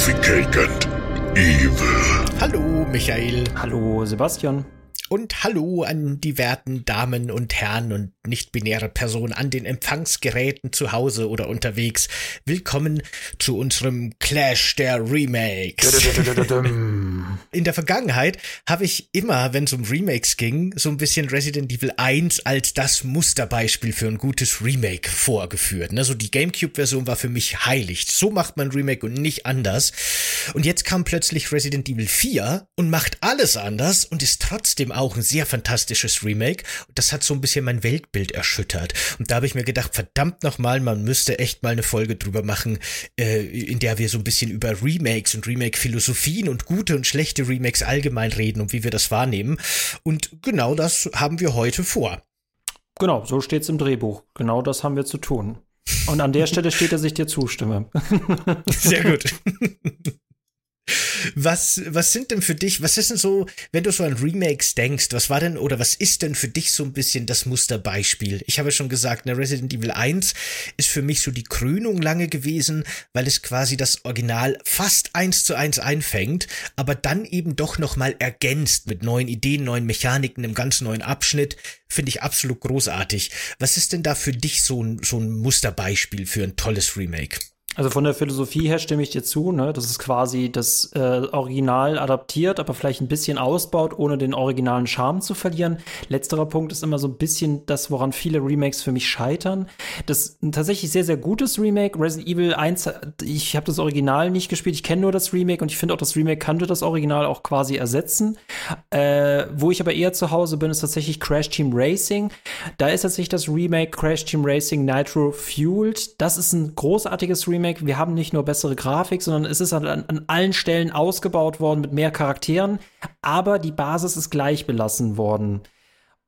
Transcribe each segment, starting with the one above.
Significant Evil. Hallo, Michael. Hallo, Sebastian. Und hallo an die werten Damen und Herren und nicht-binäre Personen an den Empfangsgeräten zu Hause oder unterwegs. Willkommen zu unserem Clash der Remakes. In der Vergangenheit habe ich immer, wenn es um Remakes ging, so ein bisschen Resident Evil 1 als das Musterbeispiel für ein gutes Remake vorgeführt. Also die GameCube-Version war für mich heilig. So macht man Remake und nicht anders. Und jetzt kam plötzlich Resident Evil 4 und macht alles anders und ist trotzdem auch ein sehr fantastisches Remake. Und das hat so ein bisschen mein Weltbild erschüttert. Und da habe ich mir gedacht, verdammt nochmal, man müsste echt mal eine Folge drüber machen, äh, in der wir so ein bisschen über Remakes und Remake-Philosophien und gute und schlechte Remakes allgemein reden und wie wir das wahrnehmen. Und genau das haben wir heute vor. Genau, so steht es im Drehbuch. Genau das haben wir zu tun. Und an der Stelle steht, dass ich dir zustimme. Sehr gut. Was, was sind denn für dich, was ist denn so, wenn du so an Remakes denkst, was war denn oder was ist denn für dich so ein bisschen das Musterbeispiel? Ich habe schon gesagt, ne, Resident Evil 1 ist für mich so die Krönung lange gewesen, weil es quasi das Original fast eins zu eins einfängt, aber dann eben doch nochmal ergänzt mit neuen Ideen, neuen Mechaniken, einem ganz neuen Abschnitt. Finde ich absolut großartig. Was ist denn da für dich so ein, so ein Musterbeispiel für ein tolles Remake? Also von der Philosophie her stimme ich dir zu, ne? Das ist quasi das äh, Original adaptiert, aber vielleicht ein bisschen ausbaut, ohne den originalen Charme zu verlieren. Letzterer Punkt ist immer so ein bisschen das, woran viele Remakes für mich scheitern. Das ein tatsächlich sehr, sehr gutes Remake. Resident Evil 1, ich habe das Original nicht gespielt, ich kenne nur das Remake und ich finde auch, das Remake könnte das Original auch quasi ersetzen. Äh, wo ich aber eher zu Hause bin, ist tatsächlich Crash Team Racing. Da ist tatsächlich das Remake Crash Team Racing Nitro Fueled. Das ist ein großartiges Remake Remake, wir haben nicht nur bessere Grafik, sondern es ist an, an allen Stellen ausgebaut worden mit mehr Charakteren, aber die Basis ist gleich belassen worden.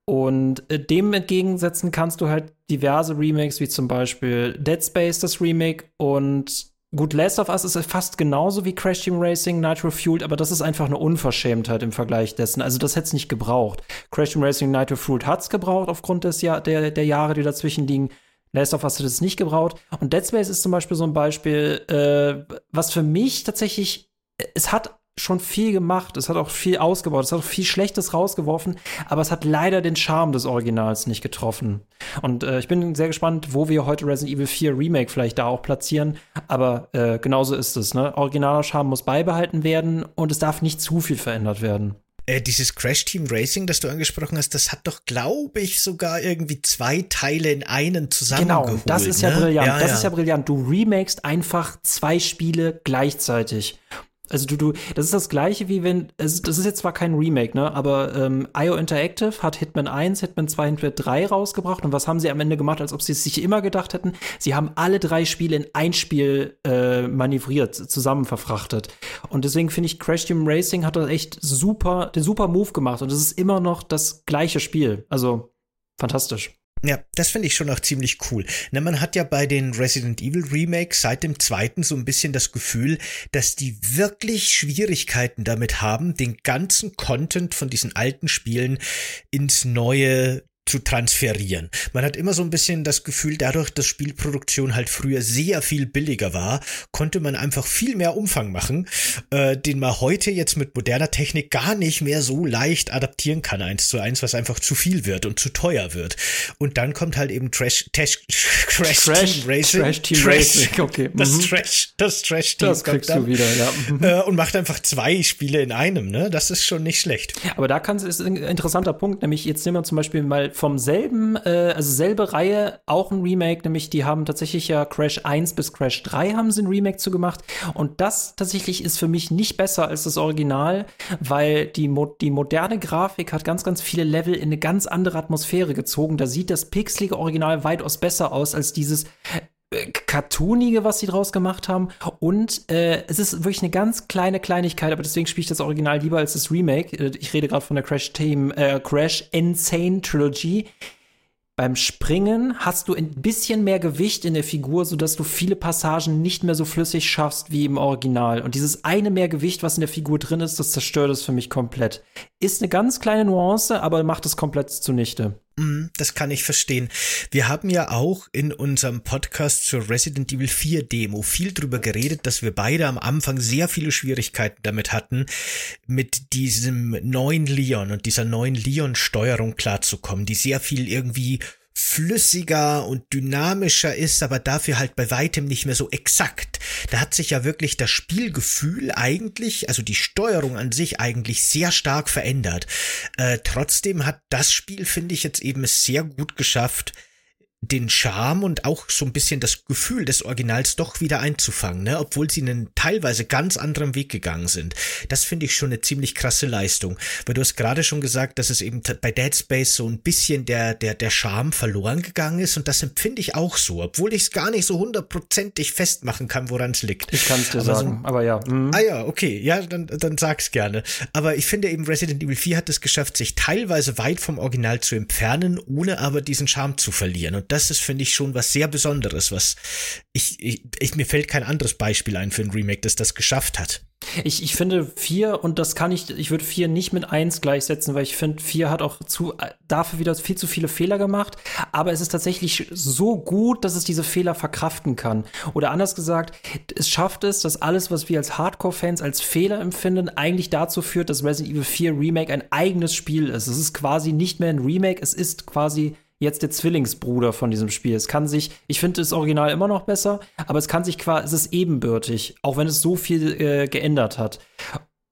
Und äh, dem entgegensetzen kannst du halt diverse Remakes, wie zum Beispiel Dead Space, das Remake. Und gut, Last of Us ist fast genauso wie Crash Team Racing, Nitro Fueled, aber das ist einfach eine Unverschämtheit im Vergleich dessen. Also, das hätte es nicht gebraucht. Crash Team Racing, Nitro Fueled hat es gebraucht aufgrund des Jahr der, der Jahre, die dazwischen liegen. Last of Us hat es nicht gebraut. Und Dead Space ist zum Beispiel so ein Beispiel, äh, was für mich tatsächlich, es hat schon viel gemacht, es hat auch viel ausgebaut, es hat auch viel Schlechtes rausgeworfen, aber es hat leider den Charme des Originals nicht getroffen. Und äh, ich bin sehr gespannt, wo wir heute Resident Evil 4 Remake vielleicht da auch platzieren, aber äh, genauso ist es. Ne? Originaler Charme muss beibehalten werden und es darf nicht zu viel verändert werden. Äh, dieses Crash Team Racing, das du angesprochen hast, das hat doch, glaube ich, sogar irgendwie zwei Teile in einen zusammengeholt. Genau, das ist ne? ja brillant. Ja, das ja. ist ja brillant. Du remakest einfach zwei Spiele gleichzeitig. Also du, du, das ist das gleiche wie wenn, also das ist jetzt zwar kein Remake, ne, aber ähm, IO Interactive hat Hitman 1, Hitman 2, Hitman 3 rausgebracht und was haben sie am Ende gemacht, als ob sie es sich immer gedacht hätten? Sie haben alle drei Spiele in ein Spiel äh, manövriert, zusammen verfrachtet. Und deswegen finde ich, Crash Team Racing hat das echt super, den super Move gemacht und es ist immer noch das gleiche Spiel. Also fantastisch. Ja, das finde ich schon auch ziemlich cool. Na, man hat ja bei den Resident Evil Remakes seit dem zweiten so ein bisschen das Gefühl, dass die wirklich Schwierigkeiten damit haben, den ganzen Content von diesen alten Spielen ins neue zu transferieren. Man hat immer so ein bisschen das Gefühl, dadurch, dass Spielproduktion halt früher sehr viel billiger war, konnte man einfach viel mehr Umfang machen, äh, den man heute jetzt mit moderner Technik gar nicht mehr so leicht adaptieren kann, eins zu eins, was einfach zu viel wird und zu teuer wird. Und dann kommt halt eben Trash, Tash, Crash, Trash Team Racing. Trash Team Trash, Racing, okay. Das mhm. Trash, das Trash Team. Das kriegst dann, du wieder, ja. Mhm. Äh, und macht einfach zwei Spiele in einem, ne? Das ist schon nicht schlecht. Aber da kannst, ist ein interessanter Punkt, nämlich jetzt nehmen wir zum Beispiel mal vom selben, äh, also selbe Reihe, auch ein Remake, nämlich die haben tatsächlich ja Crash 1 bis Crash 3 haben sie ein Remake zu gemacht. Und das tatsächlich ist für mich nicht besser als das Original, weil die, Mo die moderne Grafik hat ganz, ganz viele Level in eine ganz andere Atmosphäre gezogen. Da sieht das pixelige Original weitaus besser aus als dieses äh, cartoonige, was sie draus gemacht haben. Und äh, es ist wirklich eine ganz kleine Kleinigkeit, aber deswegen spiele ich das Original lieber als das Remake. Äh, ich rede gerade von der Crash Team, äh, Crash Insane Trilogy. Beim Springen hast du ein bisschen mehr Gewicht in der Figur, sodass du viele Passagen nicht mehr so flüssig schaffst wie im Original. Und dieses eine mehr Gewicht, was in der Figur drin ist, das zerstört es für mich komplett. Ist eine ganz kleine Nuance, aber macht es komplett zunichte. Mm, das kann ich verstehen. Wir haben ja auch in unserem Podcast zur Resident Evil 4 Demo viel drüber geredet, dass wir beide am Anfang sehr viele Schwierigkeiten damit hatten, mit diesem neuen Leon und dieser neuen Leon-Steuerung klarzukommen, die sehr viel irgendwie flüssiger und dynamischer ist, aber dafür halt bei weitem nicht mehr so exakt. Da hat sich ja wirklich das Spielgefühl eigentlich, also die Steuerung an sich eigentlich sehr stark verändert. Äh, trotzdem hat das Spiel, finde ich, jetzt eben sehr gut geschafft, den Charme und auch so ein bisschen das Gefühl des Originals doch wieder einzufangen, ne? obwohl sie einen teilweise ganz anderen Weg gegangen sind. Das finde ich schon eine ziemlich krasse Leistung, weil du hast gerade schon gesagt, dass es eben bei Dead Space so ein bisschen der der der Charme verloren gegangen ist und das empfinde ich auch so, obwohl ich es gar nicht so hundertprozentig festmachen kann, woran es liegt. Ich kann es dir aber sagen, so, aber ja. Mhm. Ah ja, okay, ja, dann dann sag's gerne. Aber ich finde eben Resident Evil 4 hat es geschafft, sich teilweise weit vom Original zu entfernen, ohne aber diesen Charme zu verlieren und das ist, finde ich, schon was sehr Besonderes, was ich, ich, ich, mir fällt kein anderes Beispiel ein für ein Remake, das das geschafft hat. Ich, ich finde vier und das kann ich, ich würde vier nicht mit eins gleichsetzen, weil ich finde, vier hat auch zu, dafür wieder viel zu viele Fehler gemacht. Aber es ist tatsächlich so gut, dass es diese Fehler verkraften kann. Oder anders gesagt, es schafft es, dass alles, was wir als Hardcore-Fans als Fehler empfinden, eigentlich dazu führt, dass Resident Evil 4 Remake ein eigenes Spiel ist. Es ist quasi nicht mehr ein Remake, es ist quasi jetzt der Zwillingsbruder von diesem Spiel. Es kann sich, ich finde das Original immer noch besser, aber es kann sich quasi, es ist ebenbürtig, auch wenn es so viel äh, geändert hat.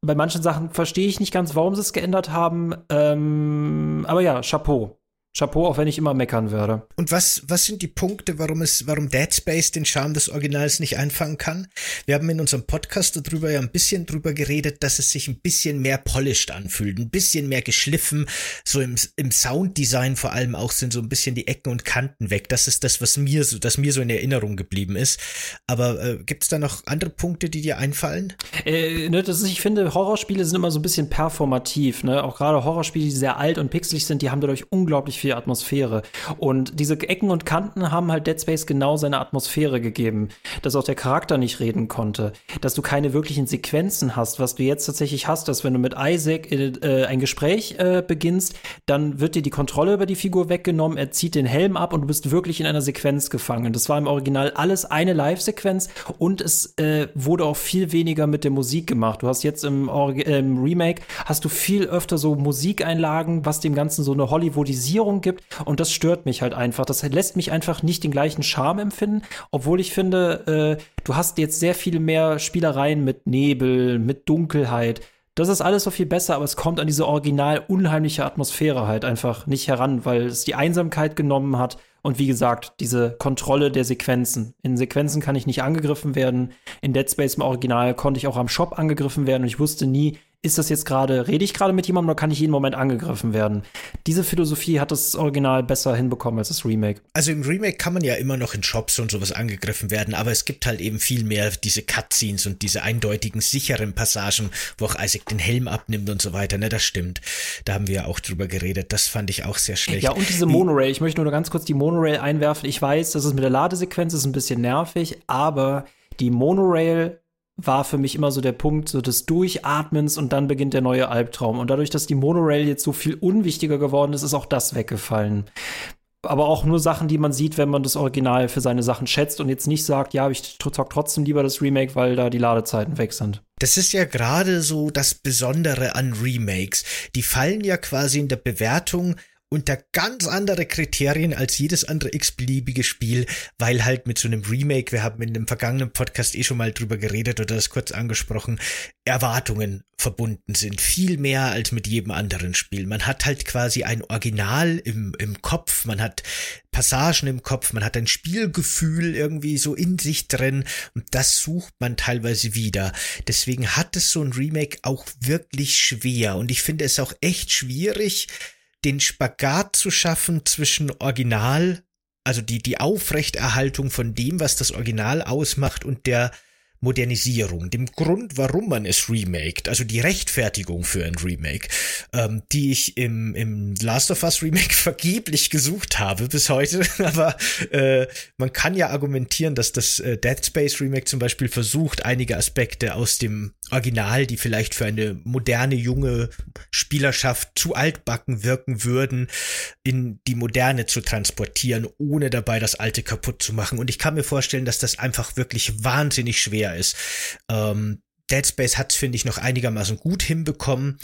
Bei manchen Sachen verstehe ich nicht ganz, warum sie es geändert haben. Ähm, aber ja, Chapeau. Chapeau, auch wenn ich immer meckern werde. Und was, was sind die Punkte, warum es, warum Dead Space den Charme des Originals nicht einfangen kann? Wir haben in unserem Podcast darüber ja ein bisschen drüber geredet, dass es sich ein bisschen mehr polished anfühlt, ein bisschen mehr geschliffen, so im, im Sounddesign vor allem auch sind so ein bisschen die Ecken und Kanten weg. Das ist das, was mir so, das mir so in Erinnerung geblieben ist. Aber äh, gibt es da noch andere Punkte, die dir einfallen? Äh, ne, das ist, ich finde, Horrorspiele sind immer so ein bisschen performativ, ne? Auch gerade Horrorspiele, die sehr alt und pixelig sind, die haben dadurch unglaublich viel Atmosphäre. Und diese Ecken und Kanten haben halt Dead Space genau seine Atmosphäre gegeben. Dass auch der Charakter nicht reden konnte. Dass du keine wirklichen Sequenzen hast, was du jetzt tatsächlich hast, dass wenn du mit Isaac äh, ein Gespräch äh, beginnst, dann wird dir die Kontrolle über die Figur weggenommen, er zieht den Helm ab und du bist wirklich in einer Sequenz gefangen. Das war im Original alles eine Live-Sequenz und es äh, wurde auch viel weniger mit der Musik gemacht. Du hast jetzt im, Orgi im Remake hast du viel öfter so Musikeinlagen, was dem Ganzen so eine Hollywoodisierung gibt. Und das stört mich halt einfach. Das lässt mich einfach nicht den gleichen Charme empfinden, obwohl ich finde, äh, du hast jetzt sehr viel mehr Spielereien mit Nebel, mit Dunkelheit. Das ist alles so viel besser, aber es kommt an diese original unheimliche Atmosphäre halt einfach nicht heran, weil es die Einsamkeit genommen hat. Und wie gesagt, diese Kontrolle der Sequenzen. In Sequenzen kann ich nicht angegriffen werden. In Dead Space im Original konnte ich auch am Shop angegriffen werden und ich wusste nie, ist das jetzt gerade, rede ich gerade mit jemandem oder kann ich jeden Moment angegriffen werden? Diese Philosophie hat das Original besser hinbekommen als das Remake. Also im Remake kann man ja immer noch in Shops und sowas angegriffen werden, aber es gibt halt eben viel mehr diese Cutscenes und diese eindeutigen, sicheren Passagen, wo auch Isaac den Helm abnimmt und so weiter. Ne, das stimmt. Da haben wir ja auch drüber geredet. Das fand ich auch sehr schlecht. Ja, und diese Monorail. Ich möchte nur ganz kurz die Monorail einwerfen. Ich weiß, das ist mit der Ladesequenz ist ein bisschen nervig, aber die Monorail war für mich immer so der Punkt so des Durchatmens und dann beginnt der neue Albtraum. Und dadurch, dass die Monorail jetzt so viel unwichtiger geworden ist, ist auch das weggefallen. Aber auch nur Sachen, die man sieht, wenn man das Original für seine Sachen schätzt und jetzt nicht sagt, ja, ich zock trotzdem lieber das Remake, weil da die Ladezeiten weg sind. Das ist ja gerade so das Besondere an Remakes. Die fallen ja quasi in der Bewertung unter ganz andere Kriterien als jedes andere x-beliebige Spiel, weil halt mit so einem Remake, wir haben in dem vergangenen Podcast eh schon mal drüber geredet oder das kurz angesprochen, Erwartungen verbunden sind. Viel mehr als mit jedem anderen Spiel. Man hat halt quasi ein Original im, im Kopf, man hat Passagen im Kopf, man hat ein Spielgefühl irgendwie so in sich drin und das sucht man teilweise wieder. Deswegen hat es so ein Remake auch wirklich schwer und ich finde es auch echt schwierig, den Spagat zu schaffen zwischen Original, also die, die Aufrechterhaltung von dem, was das Original ausmacht und der Modernisierung, dem Grund, warum man es remaked, also die Rechtfertigung für ein Remake, ähm, die ich im, im Last of Us Remake vergeblich gesucht habe bis heute. Aber äh, man kann ja argumentieren, dass das äh, Dead Space Remake zum Beispiel versucht, einige Aspekte aus dem Original, die vielleicht für eine moderne, junge Spielerschaft zu altbacken wirken würden, in die moderne zu transportieren, ohne dabei das alte kaputt zu machen. Und ich kann mir vorstellen, dass das einfach wirklich wahnsinnig schwer ist. Ähm, Dead Space hat finde ich, noch einigermaßen gut hinbekommen.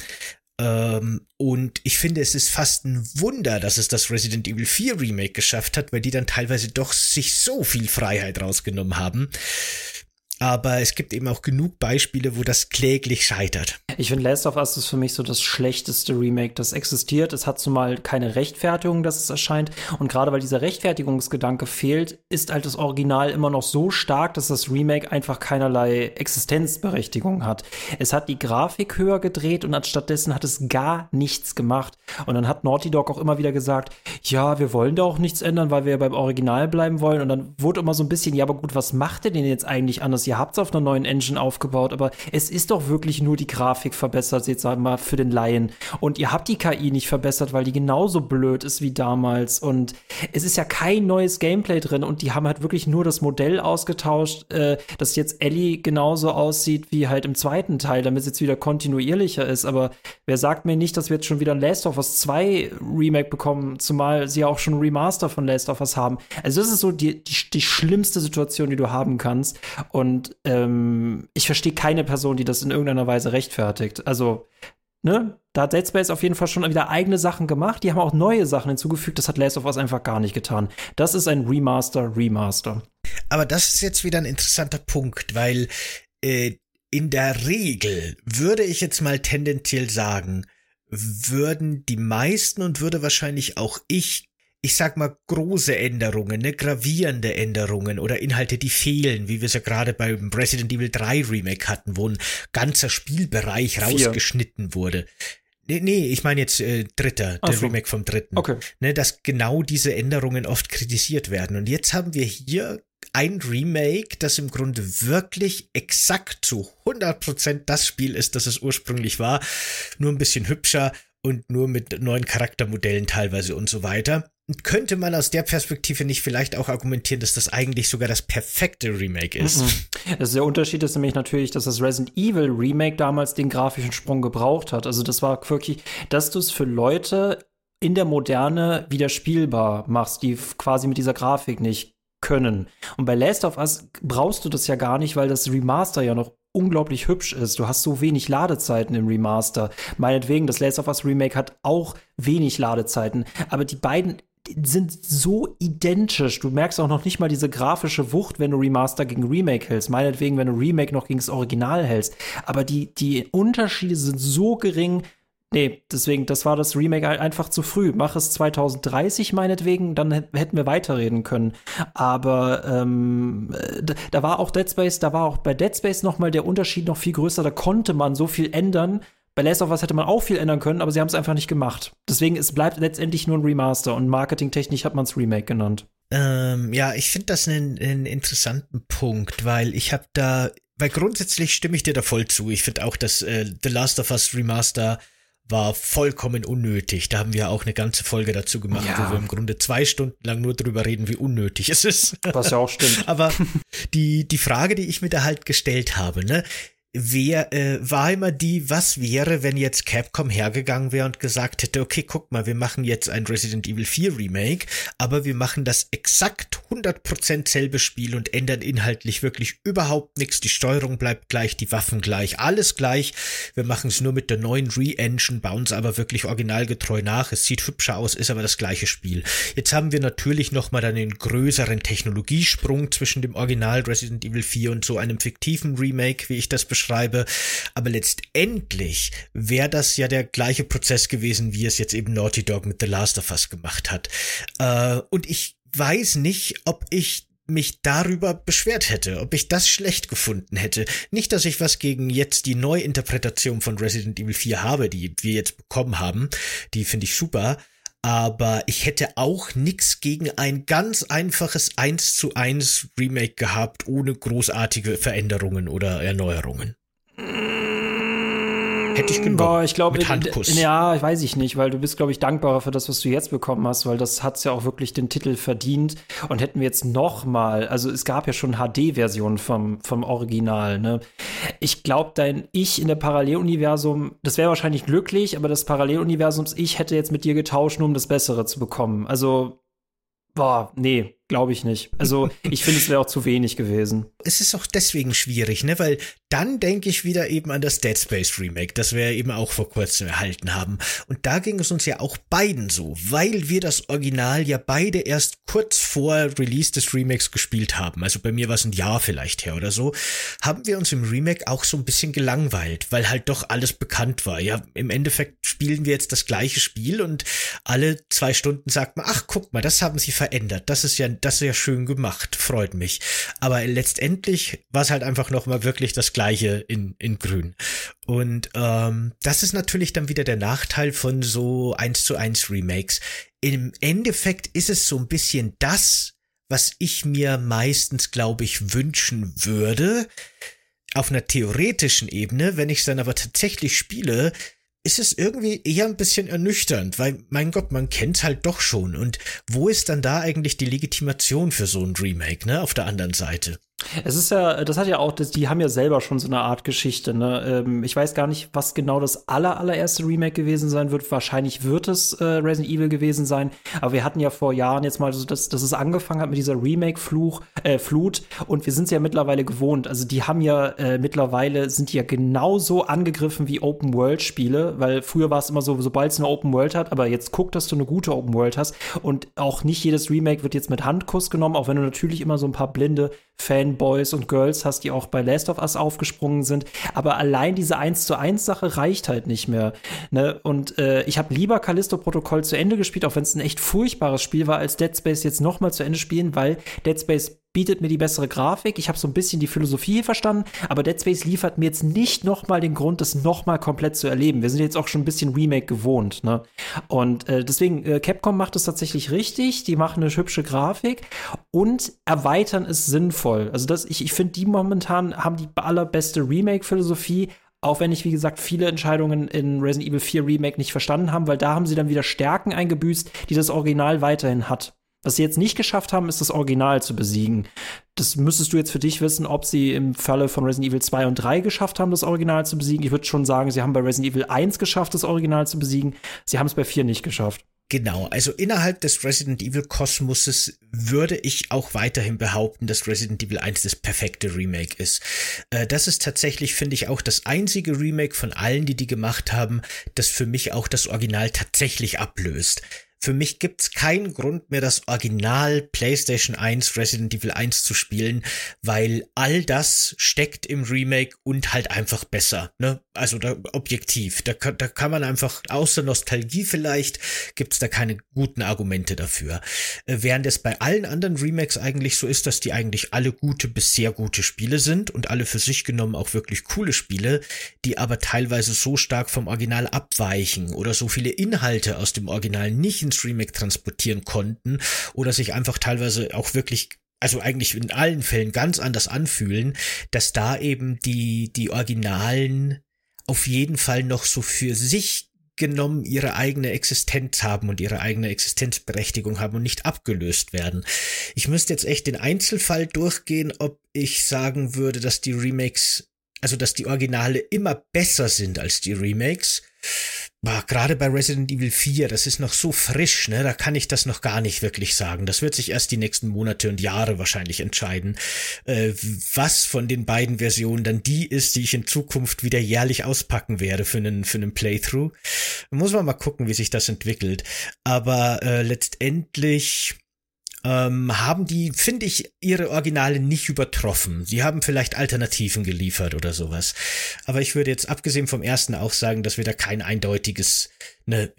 Ähm, und ich finde, es ist fast ein Wunder, dass es das Resident Evil 4 Remake geschafft hat, weil die dann teilweise doch sich so viel Freiheit rausgenommen haben. Aber es gibt eben auch genug Beispiele, wo das kläglich scheitert. Ich finde, Last of Us ist für mich so das schlechteste Remake, das existiert. Es hat zumal keine Rechtfertigung, dass es erscheint. Und gerade weil dieser Rechtfertigungsgedanke fehlt, ist halt das Original immer noch so stark, dass das Remake einfach keinerlei Existenzberechtigung hat. Es hat die Grafik höher gedreht und anstattdessen hat es gar nichts gemacht. Und dann hat Naughty Dog auch immer wieder gesagt, ja, wir wollen da auch nichts ändern, weil wir beim Original bleiben wollen. Und dann wurde immer so ein bisschen, ja, aber gut, was macht ihr denn jetzt eigentlich anders? Ihr habt es auf einer neuen Engine aufgebaut, aber es ist doch wirklich nur die Grafik verbessert, jetzt sagen wir mal für den Laien. Und ihr habt die KI nicht verbessert, weil die genauso blöd ist wie damals. Und es ist ja kein neues Gameplay drin und die haben halt wirklich nur das Modell ausgetauscht, äh, dass jetzt Ellie genauso aussieht wie halt im zweiten Teil, damit es jetzt wieder kontinuierlicher ist. Aber wer sagt mir nicht, dass wir jetzt schon wieder ein Last of Us 2 Remake bekommen, zumal sie ja auch schon ein Remaster von Last of Us haben. Also das ist so die, die, die schlimmste Situation, die du haben kannst. Und und ähm, ich verstehe keine Person, die das in irgendeiner Weise rechtfertigt. Also, ne, da hat Dead Space auf jeden Fall schon wieder eigene Sachen gemacht. Die haben auch neue Sachen hinzugefügt. Das hat Last of Us einfach gar nicht getan. Das ist ein Remaster, Remaster. Aber das ist jetzt wieder ein interessanter Punkt, weil äh, in der Regel würde ich jetzt mal tendenziell sagen, würden die meisten und würde wahrscheinlich auch ich ich sag mal, große Änderungen, ne, gravierende Änderungen oder Inhalte, die fehlen, wie wir es ja gerade beim Resident Evil 3 Remake hatten, wo ein ganzer Spielbereich rausgeschnitten wurde. Nee, nee, ich meine jetzt äh, dritter, der so. Remake vom dritten. Okay. Ne, dass genau diese Änderungen oft kritisiert werden. Und jetzt haben wir hier ein Remake, das im Grunde wirklich exakt zu 100% das Spiel ist, das es ursprünglich war, nur ein bisschen hübscher und nur mit neuen Charaktermodellen teilweise und so weiter könnte man aus der Perspektive nicht vielleicht auch argumentieren, dass das eigentlich sogar das perfekte Remake ist? Also der Unterschied ist nämlich natürlich, dass das Resident Evil Remake damals den grafischen Sprung gebraucht hat. Also das war wirklich, dass du es für Leute in der Moderne wieder spielbar machst, die quasi mit dieser Grafik nicht können. Und bei Last of Us brauchst du das ja gar nicht, weil das Remaster ja noch unglaublich hübsch ist. Du hast so wenig Ladezeiten im Remaster. Meinetwegen, das Last of Us Remake hat auch wenig Ladezeiten. Aber die beiden sind so identisch. Du merkst auch noch nicht mal diese grafische Wucht, wenn du Remaster gegen Remake hältst. Meinetwegen, wenn du Remake noch gegen das Original hältst. Aber die, die Unterschiede sind so gering. Nee, deswegen, das war das Remake einfach zu früh. Mach es 2030 meinetwegen, dann hätten wir weiterreden können. Aber ähm, da, war auch Dead Space, da war auch bei Dead Space noch mal der Unterschied noch viel größer. Da konnte man so viel ändern, bei Last of Us hätte man auch viel ändern können, aber sie haben es einfach nicht gemacht. Deswegen, es bleibt letztendlich nur ein Remaster und marketingtechnisch hat man es Remake genannt. Ähm, ja, ich finde das einen, einen interessanten Punkt, weil ich habe da, weil grundsätzlich stimme ich dir da voll zu. Ich finde auch, dass äh, The Last of Us Remaster war vollkommen unnötig. Da haben wir auch eine ganze Folge dazu gemacht, ja. wo wir im Grunde zwei Stunden lang nur drüber reden, wie unnötig es ist. Was ja auch stimmt. Aber die, die Frage, die ich mir da halt gestellt habe, ne, wer, äh, war immer die, was wäre, wenn jetzt Capcom hergegangen wäre und gesagt hätte, okay, guck mal, wir machen jetzt ein Resident Evil 4 Remake, aber wir machen das exakt 100% selbe Spiel und ändern inhaltlich wirklich überhaupt nichts. Die Steuerung bleibt gleich, die Waffen gleich, alles gleich. Wir machen es nur mit der neuen Re-Engine, bauen es aber wirklich originalgetreu nach. Es sieht hübscher aus, ist aber das gleiche Spiel. Jetzt haben wir natürlich nochmal einen größeren Technologiesprung zwischen dem Original Resident Evil 4 und so einem fiktiven Remake, wie ich das beschreibe schreibe. Aber letztendlich wäre das ja der gleiche Prozess gewesen, wie es jetzt eben Naughty Dog mit The Last of Us gemacht hat. Äh, und ich weiß nicht, ob ich mich darüber beschwert hätte, ob ich das schlecht gefunden hätte. Nicht, dass ich was gegen jetzt die Neuinterpretation von Resident Evil 4 habe, die wir jetzt bekommen haben. Die finde ich super. Aber ich hätte auch nix gegen ein ganz einfaches 1 zu 1 Remake gehabt, ohne großartige Veränderungen oder Erneuerungen. Hätte ich genommen. Boah, ich glaube, ja, weiß ich nicht, weil du bist, glaube ich, dankbarer für das, was du jetzt bekommen hast, weil das hat's ja auch wirklich den Titel verdient. Und hätten wir jetzt noch mal, also es gab ja schon HD-Versionen vom, vom Original, ne? Ich glaube, dein Ich in der Paralleluniversum, das wäre wahrscheinlich glücklich, aber das Paralleluniversums Ich hätte jetzt mit dir getauscht, nur um das Bessere zu bekommen. Also, boah, nee, Glaube ich nicht. Also ich finde, es wäre auch zu wenig gewesen. Es ist auch deswegen schwierig, ne? Weil dann denke ich wieder eben an das Dead Space Remake, das wir eben auch vor kurzem erhalten haben. Und da ging es uns ja auch beiden so, weil wir das Original ja beide erst kurz vor Release des Remakes gespielt haben. Also bei mir war es ein Jahr vielleicht her oder so. Haben wir uns im Remake auch so ein bisschen gelangweilt, weil halt doch alles bekannt war. Ja, im Endeffekt spielen wir jetzt das gleiche Spiel und alle zwei Stunden sagt man, ach guck mal, das haben sie verändert. Das ist ja das ist ja schön gemacht, freut mich. Aber letztendlich war es halt einfach nochmal wirklich das Gleiche in, in Grün. Und ähm, das ist natürlich dann wieder der Nachteil von so 1 zu 1 Remakes. Im Endeffekt ist es so ein bisschen das, was ich mir meistens, glaube ich, wünschen würde. Auf einer theoretischen Ebene, wenn ich es dann aber tatsächlich spiele, ist es irgendwie eher ein bisschen ernüchternd, weil, mein Gott, man kennt's halt doch schon. Und wo ist dann da eigentlich die Legitimation für so ein Remake, ne, auf der anderen Seite? Es ist ja, das hat ja auch, die haben ja selber schon so eine Art Geschichte. Ne? Ähm, ich weiß gar nicht, was genau das aller, allererste Remake gewesen sein wird. Wahrscheinlich wird es äh, Resident Evil gewesen sein. Aber wir hatten ja vor Jahren jetzt mal, so, dass, dass es angefangen hat mit dieser Remake-Fluch, äh, Flut. Und wir sind es ja mittlerweile gewohnt. Also die haben ja äh, mittlerweile sind ja genauso angegriffen wie Open-World-Spiele, weil früher war es immer so, sobald es eine Open-World hat, aber jetzt guck, dass du eine gute Open-World hast. Und auch nicht jedes Remake wird jetzt mit Handkuss genommen, auch wenn du natürlich immer so ein paar blinde Fanboys und Girls hast, die auch bei Last of Us aufgesprungen sind. Aber allein diese 1 zu 1 Sache reicht halt nicht mehr. Ne? Und äh, ich habe lieber Callisto-Protokoll zu Ende gespielt, auch wenn es ein echt furchtbares Spiel war, als Dead Space jetzt noch mal zu Ende spielen, weil Dead Space bietet mir die bessere Grafik. Ich habe so ein bisschen die Philosophie verstanden, aber Dead Space liefert mir jetzt nicht noch mal den Grund, das noch mal komplett zu erleben. Wir sind jetzt auch schon ein bisschen Remake gewohnt, ne? Und äh, deswegen äh, Capcom macht es tatsächlich richtig. Die machen eine hübsche Grafik und erweitern es sinnvoll. Also das, ich, ich finde, die momentan haben die allerbeste Remake-Philosophie, auch wenn ich, wie gesagt, viele Entscheidungen in Resident Evil 4 Remake nicht verstanden haben, weil da haben sie dann wieder Stärken eingebüßt, die das Original weiterhin hat. Was sie jetzt nicht geschafft haben, ist das Original zu besiegen. Das müsstest du jetzt für dich wissen, ob sie im Falle von Resident Evil 2 und 3 geschafft haben, das Original zu besiegen. Ich würde schon sagen, sie haben bei Resident Evil 1 geschafft, das Original zu besiegen. Sie haben es bei 4 nicht geschafft. Genau, also innerhalb des Resident Evil Kosmoses würde ich auch weiterhin behaupten, dass Resident Evil 1 das perfekte Remake ist. Äh, das ist tatsächlich, finde ich, auch das einzige Remake von allen, die die gemacht haben, das für mich auch das Original tatsächlich ablöst. Für mich gibt's keinen Grund mehr, das Original PlayStation 1 Resident Evil 1 zu spielen, weil all das steckt im Remake und halt einfach besser, ne? Also da, objektiv. Da, da kann man einfach, außer Nostalgie vielleicht, gibt's da keine guten Argumente dafür. Äh, während es bei allen anderen Remakes eigentlich so ist, dass die eigentlich alle gute bis sehr gute Spiele sind und alle für sich genommen auch wirklich coole Spiele, die aber teilweise so stark vom Original abweichen oder so viele Inhalte aus dem Original nicht ins Remake transportieren konnten oder sich einfach teilweise auch wirklich also eigentlich in allen Fällen ganz anders anfühlen, dass da eben die, die Originalen auf jeden Fall noch so für sich genommen ihre eigene Existenz haben und ihre eigene Existenzberechtigung haben und nicht abgelöst werden. Ich müsste jetzt echt den Einzelfall durchgehen, ob ich sagen würde, dass die Remakes, also dass die Originale immer besser sind als die Remakes gerade bei Resident Evil 4, das ist noch so frisch, ne? Da kann ich das noch gar nicht wirklich sagen. Das wird sich erst die nächsten Monate und Jahre wahrscheinlich entscheiden, äh, was von den beiden Versionen dann die ist, die ich in Zukunft wieder jährlich auspacken werde für einen, für einen Playthrough. Muss man mal gucken, wie sich das entwickelt. Aber äh, letztendlich ähm, haben die, finde ich, ihre Originale nicht übertroffen. Sie haben vielleicht Alternativen geliefert oder sowas. Aber ich würde jetzt abgesehen vom ersten auch sagen, dass wir da kein eindeutiges eine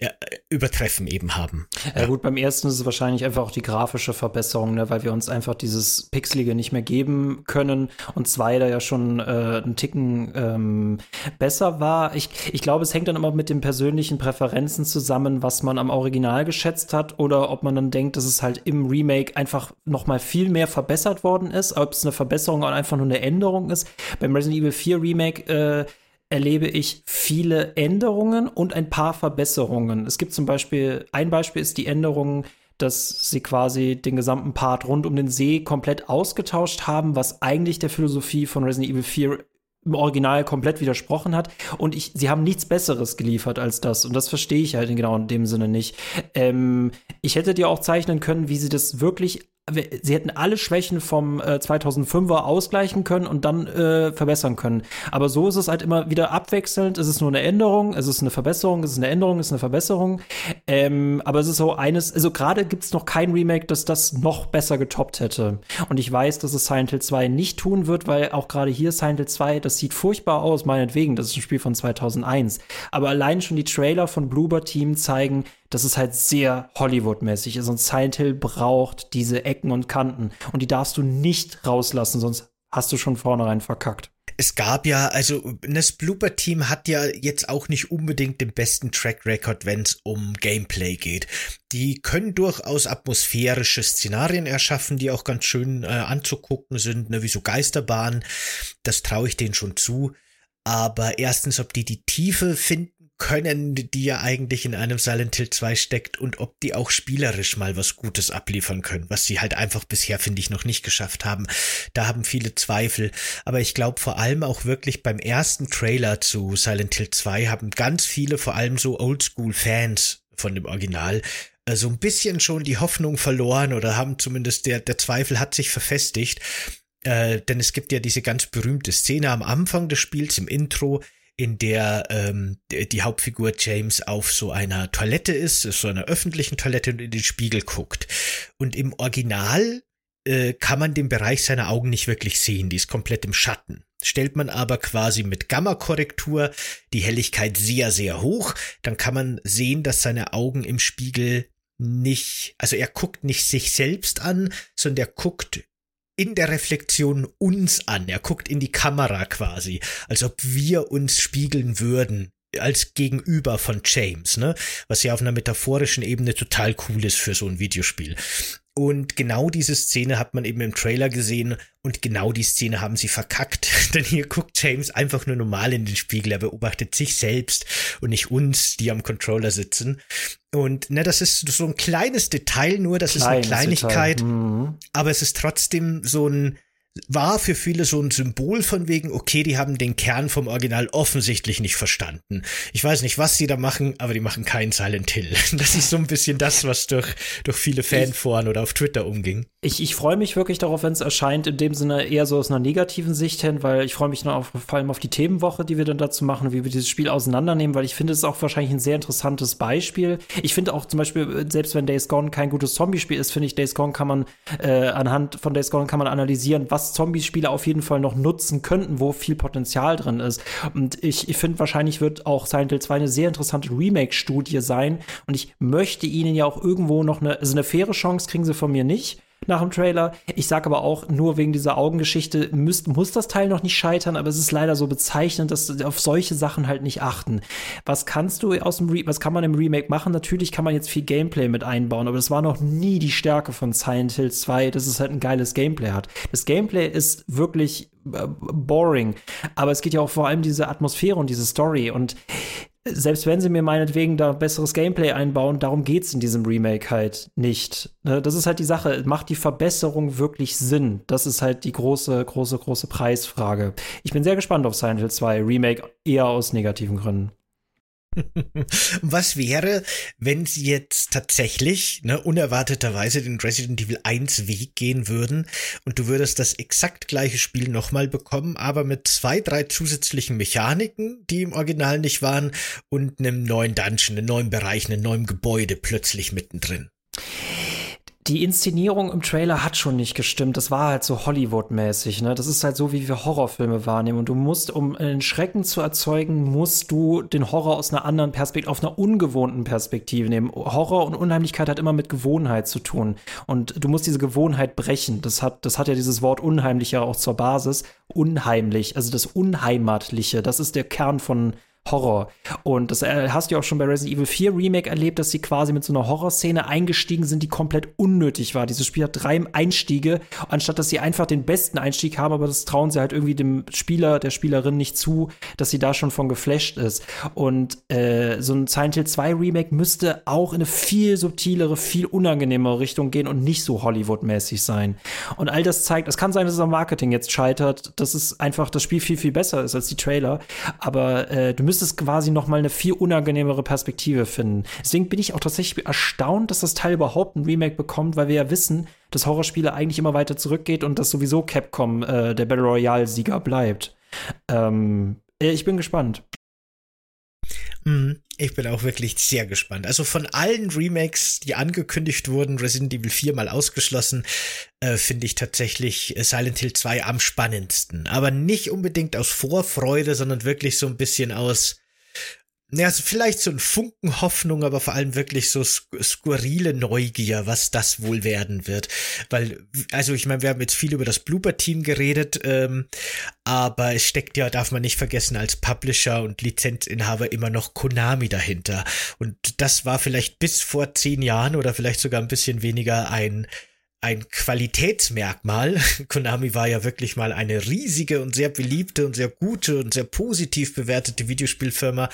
Übertreffen eben haben. Ja, ja, gut, beim ersten ist es wahrscheinlich einfach auch die grafische Verbesserung, ne, weil wir uns einfach dieses Pixelige nicht mehr geben können und zwei da ja schon äh, einen Ticken ähm, besser war. Ich, ich glaube, es hängt dann immer mit den persönlichen Präferenzen zusammen, was man am Original geschätzt hat oder ob man dann denkt, dass es halt im Remake einfach noch mal viel mehr verbessert worden ist, ob es eine Verbesserung oder einfach nur eine Änderung ist. Beim Resident Evil 4 Remake äh, erlebe ich viele Änderungen und ein paar Verbesserungen. Es gibt zum Beispiel, ein Beispiel ist die Änderung, dass sie quasi den gesamten Part rund um den See komplett ausgetauscht haben, was eigentlich der Philosophie von Resident Evil 4 im Original komplett widersprochen hat. Und ich, sie haben nichts Besseres geliefert als das. Und das verstehe ich halt genau in dem Sinne nicht. Ähm, ich hätte dir auch zeichnen können, wie sie das wirklich sie hätten alle Schwächen vom äh, 2005er ausgleichen können und dann äh, verbessern können. Aber so ist es halt immer wieder abwechselnd. Es ist nur eine Änderung, es ist eine Verbesserung, es ist eine Änderung, es ist eine Verbesserung. Ähm, aber es ist so eines, also gerade gibt es noch kein Remake, das das noch besser getoppt hätte. Und ich weiß, dass es Silent Hill 2 nicht tun wird, weil auch gerade hier Silent Hill 2, das sieht furchtbar aus, meinetwegen, das ist ein Spiel von 2001. Aber allein schon die Trailer von Bloober Team zeigen, dass es halt sehr Hollywood-mäßig ist und Silent Hill braucht diese Ecken und Kanten und die darfst du nicht rauslassen, sonst hast du schon vornherein verkackt. Es gab ja, also das Blooper-Team hat ja jetzt auch nicht unbedingt den besten Track Record, wenn es um Gameplay geht. Die können durchaus atmosphärische Szenarien erschaffen, die auch ganz schön äh, anzugucken sind, ne, wie so Geisterbahnen. Das traue ich denen schon zu. Aber erstens, ob die die Tiefe finden, können, die ja eigentlich in einem Silent Hill 2 steckt und ob die auch spielerisch mal was Gutes abliefern können, was sie halt einfach bisher, finde ich, noch nicht geschafft haben. Da haben viele Zweifel. Aber ich glaube vor allem auch wirklich beim ersten Trailer zu Silent Hill 2 haben ganz viele, vor allem so Oldschool-Fans von dem Original, äh, so ein bisschen schon die Hoffnung verloren oder haben zumindest der, der Zweifel hat sich verfestigt. Äh, denn es gibt ja diese ganz berühmte Szene am Anfang des Spiels im Intro, in der ähm, die Hauptfigur James auf so einer Toilette ist, so einer öffentlichen Toilette und in den Spiegel guckt. Und im Original äh, kann man den Bereich seiner Augen nicht wirklich sehen, die ist komplett im Schatten. Stellt man aber quasi mit Gamma-Korrektur die Helligkeit sehr, sehr hoch, dann kann man sehen, dass seine Augen im Spiegel nicht, also er guckt nicht sich selbst an, sondern er guckt in der Reflexion uns an. Er guckt in die Kamera quasi, als ob wir uns spiegeln würden als Gegenüber von James, ne? Was ja auf einer metaphorischen Ebene total cool ist für so ein Videospiel. Und genau diese Szene hat man eben im Trailer gesehen und genau die Szene haben sie verkackt. Denn hier guckt James einfach nur normal in den Spiegel. Er beobachtet sich selbst und nicht uns, die am Controller sitzen. Und ne, das ist so ein kleines Detail nur, das kleines ist eine Kleinigkeit, mhm. aber es ist trotzdem so ein war für viele so ein Symbol von wegen, okay, die haben den Kern vom Original offensichtlich nicht verstanden. Ich weiß nicht, was sie da machen, aber die machen keinen Silent Hill. Das ist so ein bisschen das, was durch, durch viele Fanforen oder auf Twitter umging. Ich, ich freue mich wirklich darauf, wenn es erscheint, in dem Sinne eher so aus einer negativen Sicht hin, weil ich freue mich noch auf, vor allem auf die Themenwoche, die wir dann dazu machen, wie wir dieses Spiel auseinandernehmen, weil ich finde, es ist auch wahrscheinlich ein sehr interessantes Beispiel. Ich finde auch zum Beispiel, selbst wenn Days Gone kein gutes Zombie-Spiel ist, finde ich, Days Gone kann man, äh, anhand von Days Gone kann man analysieren, was Zombie-Spiele auf jeden Fall noch nutzen könnten, wo viel Potenzial drin ist. Und ich, ich finde, wahrscheinlich wird auch Silent Hill 2 eine sehr interessante Remake-Studie sein. Und ich möchte ihnen ja auch irgendwo noch eine, also eine faire Chance kriegen sie von mir nicht nach dem Trailer. Ich sage aber auch, nur wegen dieser Augengeschichte müsst, muss das Teil noch nicht scheitern, aber es ist leider so bezeichnend, dass sie auf solche Sachen halt nicht achten. Was kannst du aus dem Re was kann man im Remake machen? Natürlich kann man jetzt viel Gameplay mit einbauen, aber das war noch nie die Stärke von Silent Hill 2, dass es halt ein geiles Gameplay hat. Das Gameplay ist wirklich äh, boring, aber es geht ja auch vor allem diese Atmosphäre und diese Story und selbst wenn sie mir meinetwegen da besseres Gameplay einbauen, darum geht's in diesem Remake halt nicht. Ne, das ist halt die Sache. Macht die Verbesserung wirklich Sinn? Das ist halt die große, große, große Preisfrage. Ich bin sehr gespannt auf Silent Hill 2 Remake, eher aus negativen Gründen. Was wäre, wenn sie jetzt tatsächlich, ne, unerwarteterweise den Resident Evil 1 Weg gehen würden und du würdest das exakt gleiche Spiel nochmal bekommen, aber mit zwei, drei zusätzlichen Mechaniken, die im Original nicht waren und einem neuen Dungeon, einem neuen Bereich, einem neuen Gebäude plötzlich mittendrin? Die Inszenierung im Trailer hat schon nicht gestimmt. Das war halt so Hollywood-mäßig, ne? Das ist halt so, wie wir Horrorfilme wahrnehmen. Und du musst, um einen Schrecken zu erzeugen, musst du den Horror aus einer anderen Perspektive, auf einer ungewohnten Perspektive nehmen. Horror und Unheimlichkeit hat immer mit Gewohnheit zu tun. Und du musst diese Gewohnheit brechen. Das hat, das hat ja dieses Wort unheimlicher auch zur Basis. Unheimlich, also das Unheimatliche, das ist der Kern von Horror. Und das äh, hast du ja auch schon bei Resident Evil 4 Remake erlebt, dass sie quasi mit so einer Horrorszene eingestiegen sind, die komplett unnötig war. Dieses Spiel hat drei Einstiege, anstatt dass sie einfach den besten Einstieg haben, aber das trauen sie halt irgendwie dem Spieler, der Spielerin nicht zu, dass sie da schon von geflasht ist. Und äh, so ein Silent Hill 2 Remake müsste auch in eine viel subtilere, viel unangenehmere Richtung gehen und nicht so Hollywood-mäßig sein. Und all das zeigt, es kann sein, dass es am Marketing jetzt scheitert, dass es einfach das Spiel viel, viel besser ist als die Trailer. Aber äh, du müsstest müsstest quasi noch mal eine viel unangenehmere Perspektive finden. Deswegen bin ich auch tatsächlich erstaunt, dass das Teil überhaupt ein Remake bekommt, weil wir ja wissen, dass Horrorspiele eigentlich immer weiter zurückgeht und dass sowieso Capcom äh, der Battle Royale Sieger bleibt. Ähm, äh, ich bin gespannt. Mhm. Ich bin auch wirklich sehr gespannt. Also von allen Remakes, die angekündigt wurden, Resident Evil 4 mal ausgeschlossen, äh, finde ich tatsächlich äh, Silent Hill 2 am spannendsten. Aber nicht unbedingt aus Vorfreude, sondern wirklich so ein bisschen aus, ja, also vielleicht so ein Funken Hoffnung, aber vor allem wirklich so skurrile Neugier, was das wohl werden wird. Weil, also ich meine, wir haben jetzt viel über das Blooper-Team geredet, ähm, aber es steckt ja, darf man nicht vergessen, als Publisher und Lizenzinhaber immer noch Konami dahinter. Und das war vielleicht bis vor zehn Jahren oder vielleicht sogar ein bisschen weniger ein ein Qualitätsmerkmal. Konami war ja wirklich mal eine riesige und sehr beliebte und sehr gute und sehr positiv bewertete Videospielfirma.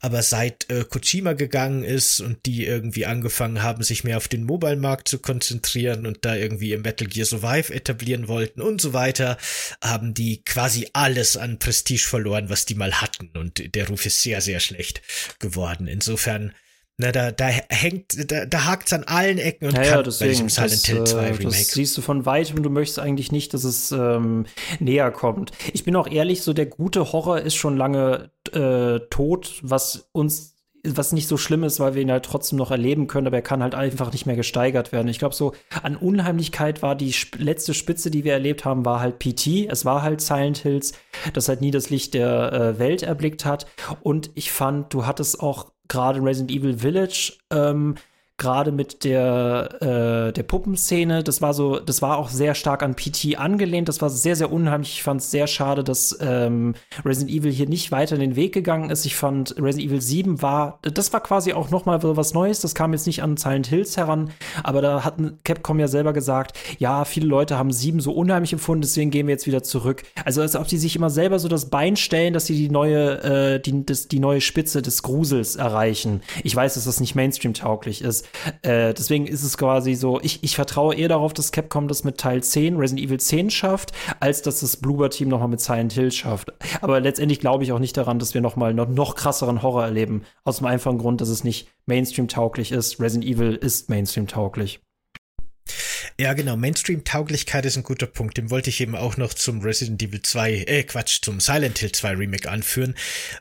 Aber seit äh, Kojima gegangen ist und die irgendwie angefangen haben, sich mehr auf den Mobile-Markt zu konzentrieren und da irgendwie im Metal Gear Survive etablieren wollten und so weiter, haben die quasi alles an Prestige verloren, was die mal hatten. Und der Ruf ist sehr, sehr schlecht geworden. Insofern na, da, da hängt, da, da hakt's an allen Ecken und ja, Kanten ja, deswegen, bei Silent Hill 2 äh, Remake. Das siehst du von weitem, du möchtest eigentlich nicht, dass es ähm, näher kommt. Ich bin auch ehrlich, so der gute Horror ist schon lange äh, tot, was uns was nicht so schlimm ist, weil wir ihn halt trotzdem noch erleben können, aber er kann halt einfach nicht mehr gesteigert werden. Ich glaube, so an Unheimlichkeit war die letzte Spitze, die wir erlebt haben, war halt PT. Es war halt Silent Hills, das halt nie das Licht der äh, Welt erblickt hat. Und ich fand, du hattest auch gerade Resident Evil Village ähm, gerade mit der, äh, der Puppenszene, das war so, das war auch sehr stark an PT angelehnt, das war sehr, sehr unheimlich. Ich fand es sehr schade, dass ähm, Resident Evil hier nicht weiter den Weg gegangen ist. Ich fand Resident Evil 7 war, das war quasi auch noch mal was Neues, das kam jetzt nicht an Silent Hills heran, aber da hat Capcom ja selber gesagt, ja, viele Leute haben 7 so unheimlich empfunden, deswegen gehen wir jetzt wieder zurück. Also als ob die sich immer selber so das Bein stellen, dass sie die neue, äh, die, das, die neue Spitze des Grusels erreichen. Ich weiß, dass das nicht Mainstream-tauglich ist, äh, deswegen ist es quasi so, ich, ich vertraue eher darauf, dass Capcom das mit Teil 10, Resident Evil 10 schafft, als dass das Bloober-Team nochmal mit Silent Hill schafft. Aber letztendlich glaube ich auch nicht daran, dass wir nochmal noch, noch krasseren Horror erleben. Aus dem einfachen Grund, dass es nicht Mainstream-tauglich ist. Resident Evil ist Mainstream-tauglich. Ja, genau. Mainstream-Tauglichkeit ist ein guter Punkt. Den wollte ich eben auch noch zum Resident Evil 2, äh, Quatsch, zum Silent Hill 2 Remake anführen,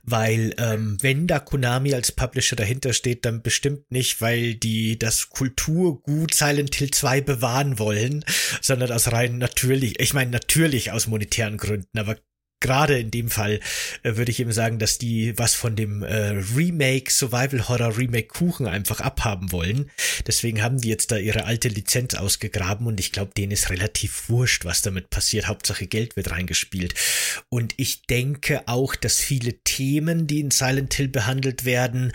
weil ähm, wenn da Konami als Publisher dahinter steht, dann bestimmt nicht, weil die das Kulturgut Silent Hill 2 bewahren wollen, sondern aus rein natürlich, ich meine natürlich aus monetären Gründen, aber gerade in dem Fall äh, würde ich eben sagen, dass die was von dem äh, Remake, Survival Horror Remake Kuchen einfach abhaben wollen. Deswegen haben die jetzt da ihre alte Lizenz ausgegraben und ich glaube, denen ist relativ wurscht, was damit passiert. Hauptsache Geld wird reingespielt. Und ich denke auch, dass viele Themen, die in Silent Hill behandelt werden,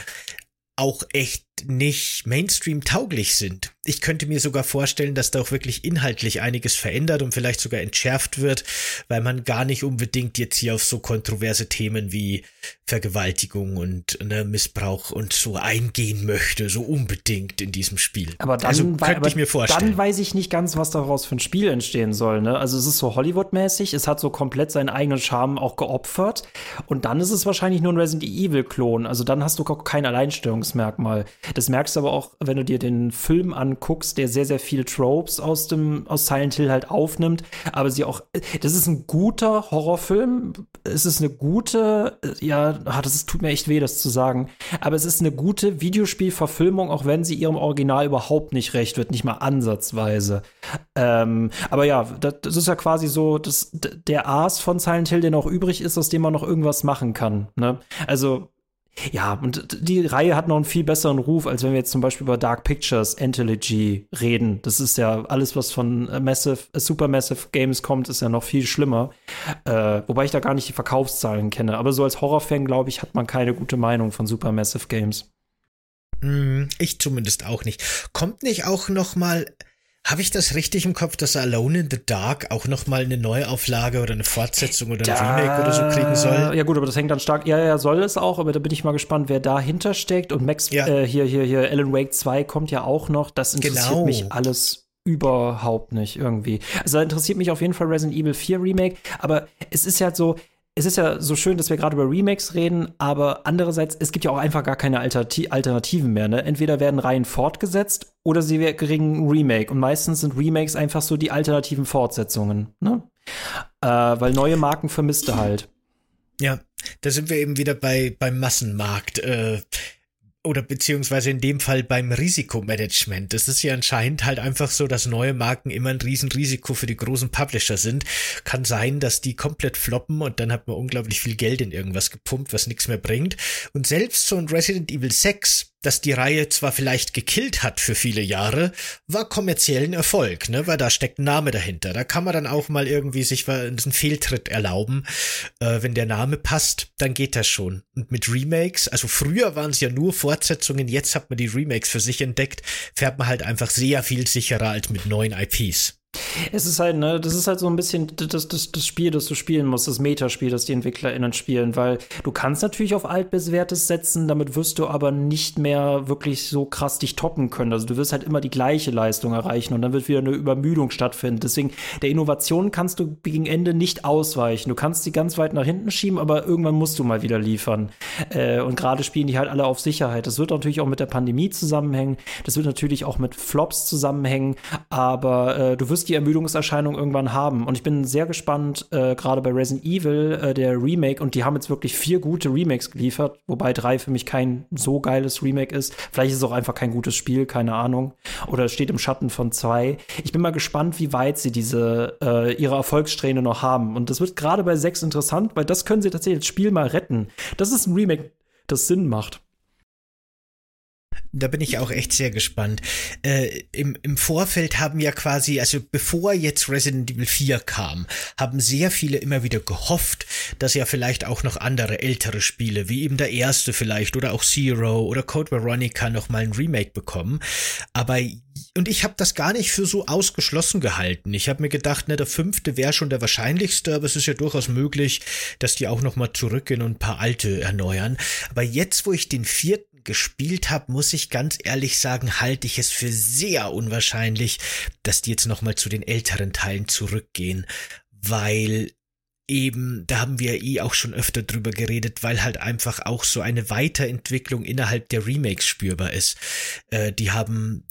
auch echt nicht Mainstream-tauglich sind. Ich könnte mir sogar vorstellen, dass da auch wirklich inhaltlich einiges verändert und vielleicht sogar entschärft wird, weil man gar nicht unbedingt jetzt hier auf so kontroverse Themen wie Vergewaltigung und ne, Missbrauch und so eingehen möchte, so unbedingt in diesem Spiel. Aber dann, also könnte aber ich mir vorstellen. Dann weiß ich nicht ganz, was daraus für ein Spiel entstehen soll. Ne? Also es ist so Hollywood-mäßig, es hat so komplett seinen eigenen Charme auch geopfert und dann ist es wahrscheinlich nur ein Resident Evil-Klon. Also dann hast du kein Alleinstellungsmerkmal. Das merkst du aber auch, wenn du dir den Film anguckst, der sehr, sehr viele Tropes aus dem, aus Silent Hill halt aufnimmt. Aber sie auch, das ist ein guter Horrorfilm. Es ist eine gute, ja, ah, das ist, tut mir echt weh, das zu sagen. Aber es ist eine gute Videospielverfilmung, auch wenn sie ihrem Original überhaupt nicht recht wird, nicht mal ansatzweise. Ähm, aber ja, das, das, ist ja quasi so das, der Aas von Silent Hill, der noch übrig ist, aus dem man noch irgendwas machen kann. Ne? Also ja, und die Reihe hat noch einen viel besseren Ruf, als wenn wir jetzt zum Beispiel über Dark Pictures Anthology reden. Das ist ja alles, was von Massive, Supermassive Games kommt, ist ja noch viel schlimmer. Äh, wobei ich da gar nicht die Verkaufszahlen kenne. Aber so als Horrorfan, glaube ich, hat man keine gute Meinung von Supermassive Games. Hm, ich zumindest auch nicht. Kommt nicht auch noch mal habe ich das richtig im Kopf, dass Alone in the Dark auch noch mal eine Neuauflage oder eine Fortsetzung oder ein da, Remake oder so kriegen soll? Ja gut, aber das hängt dann stark. Ja, ja, soll es auch, aber da bin ich mal gespannt, wer dahinter steckt. Und Max, ja. äh, hier, hier, hier, Alan Wake 2 kommt ja auch noch. Das interessiert genau. mich alles überhaupt nicht irgendwie. Also da interessiert mich auf jeden Fall Resident Evil 4 Remake, aber es ist ja so, es ist ja so schön, dass wir gerade über Remakes reden, aber andererseits, es gibt ja auch einfach gar keine Alternativen mehr. Ne? Entweder werden Reihen fortgesetzt oder sie kriegen Remake. Und meistens sind Remakes einfach so die alternativen Fortsetzungen. Ne? Äh, weil neue Marken vermisste halt. Ja, da sind wir eben wieder bei beim Massenmarkt. Äh, oder beziehungsweise in dem Fall beim Risikomanagement. Das ist ja anscheinend halt einfach so, dass neue Marken immer ein Riesenrisiko für die großen Publisher sind. Kann sein, dass die komplett floppen und dann hat man unglaublich viel Geld in irgendwas gepumpt, was nichts mehr bringt. Und selbst so ein Resident Evil 6 dass die Reihe zwar vielleicht gekillt hat für viele Jahre, war kommerziellen Erfolg, ne, weil da steckt ein Name dahinter. Da kann man dann auch mal irgendwie sich einen Fehltritt erlauben. Äh, wenn der Name passt, dann geht das schon. Und mit Remakes, also früher waren es ja nur Fortsetzungen, jetzt hat man die Remakes für sich entdeckt, fährt man halt einfach sehr viel sicherer als mit neuen IPs. Es ist halt, ne, das ist halt so ein bisschen das, das, das Spiel, das du spielen musst, das Metaspiel, das die EntwicklerInnen spielen, weil du kannst natürlich auf altbewährtes setzen, damit wirst du aber nicht mehr wirklich so krass dich toppen können. Also du wirst halt immer die gleiche Leistung erreichen und dann wird wieder eine Übermüdung stattfinden. Deswegen, der Innovation kannst du gegen Ende nicht ausweichen. Du kannst sie ganz weit nach hinten schieben, aber irgendwann musst du mal wieder liefern. Äh, und gerade spielen die halt alle auf Sicherheit. Das wird natürlich auch mit der Pandemie zusammenhängen. Das wird natürlich auch mit Flops zusammenhängen, aber äh, du wirst wirst die Ermüdungserscheinung irgendwann haben. Und ich bin sehr gespannt, äh, gerade bei Resident Evil, äh, der Remake, und die haben jetzt wirklich vier gute Remakes geliefert, wobei drei für mich kein so geiles Remake ist. Vielleicht ist es auch einfach kein gutes Spiel, keine Ahnung. Oder es steht im Schatten von zwei. Ich bin mal gespannt, wie weit sie diese äh, ihre Erfolgssträhne noch haben. Und das wird gerade bei sechs interessant, weil das können sie tatsächlich das Spiel mal retten. Das ist ein Remake, das Sinn macht. Da bin ich auch echt sehr gespannt. Äh, im, Im Vorfeld haben ja quasi, also bevor jetzt Resident Evil 4 kam, haben sehr viele immer wieder gehofft, dass ja vielleicht auch noch andere ältere Spiele, wie eben der erste vielleicht oder auch Zero oder Code Veronica noch mal ein Remake bekommen. Aber und ich habe das gar nicht für so ausgeschlossen gehalten. Ich habe mir gedacht, ne, der fünfte wäre schon der wahrscheinlichste, aber es ist ja durchaus möglich, dass die auch noch mal zurückgehen und ein paar alte erneuern. Aber jetzt, wo ich den vierten gespielt habe, muss ich ganz ehrlich sagen, halte ich es für sehr unwahrscheinlich, dass die jetzt nochmal zu den älteren Teilen zurückgehen, weil eben, da haben wir eh auch schon öfter drüber geredet, weil halt einfach auch so eine Weiterentwicklung innerhalb der Remakes spürbar ist. Äh, die haben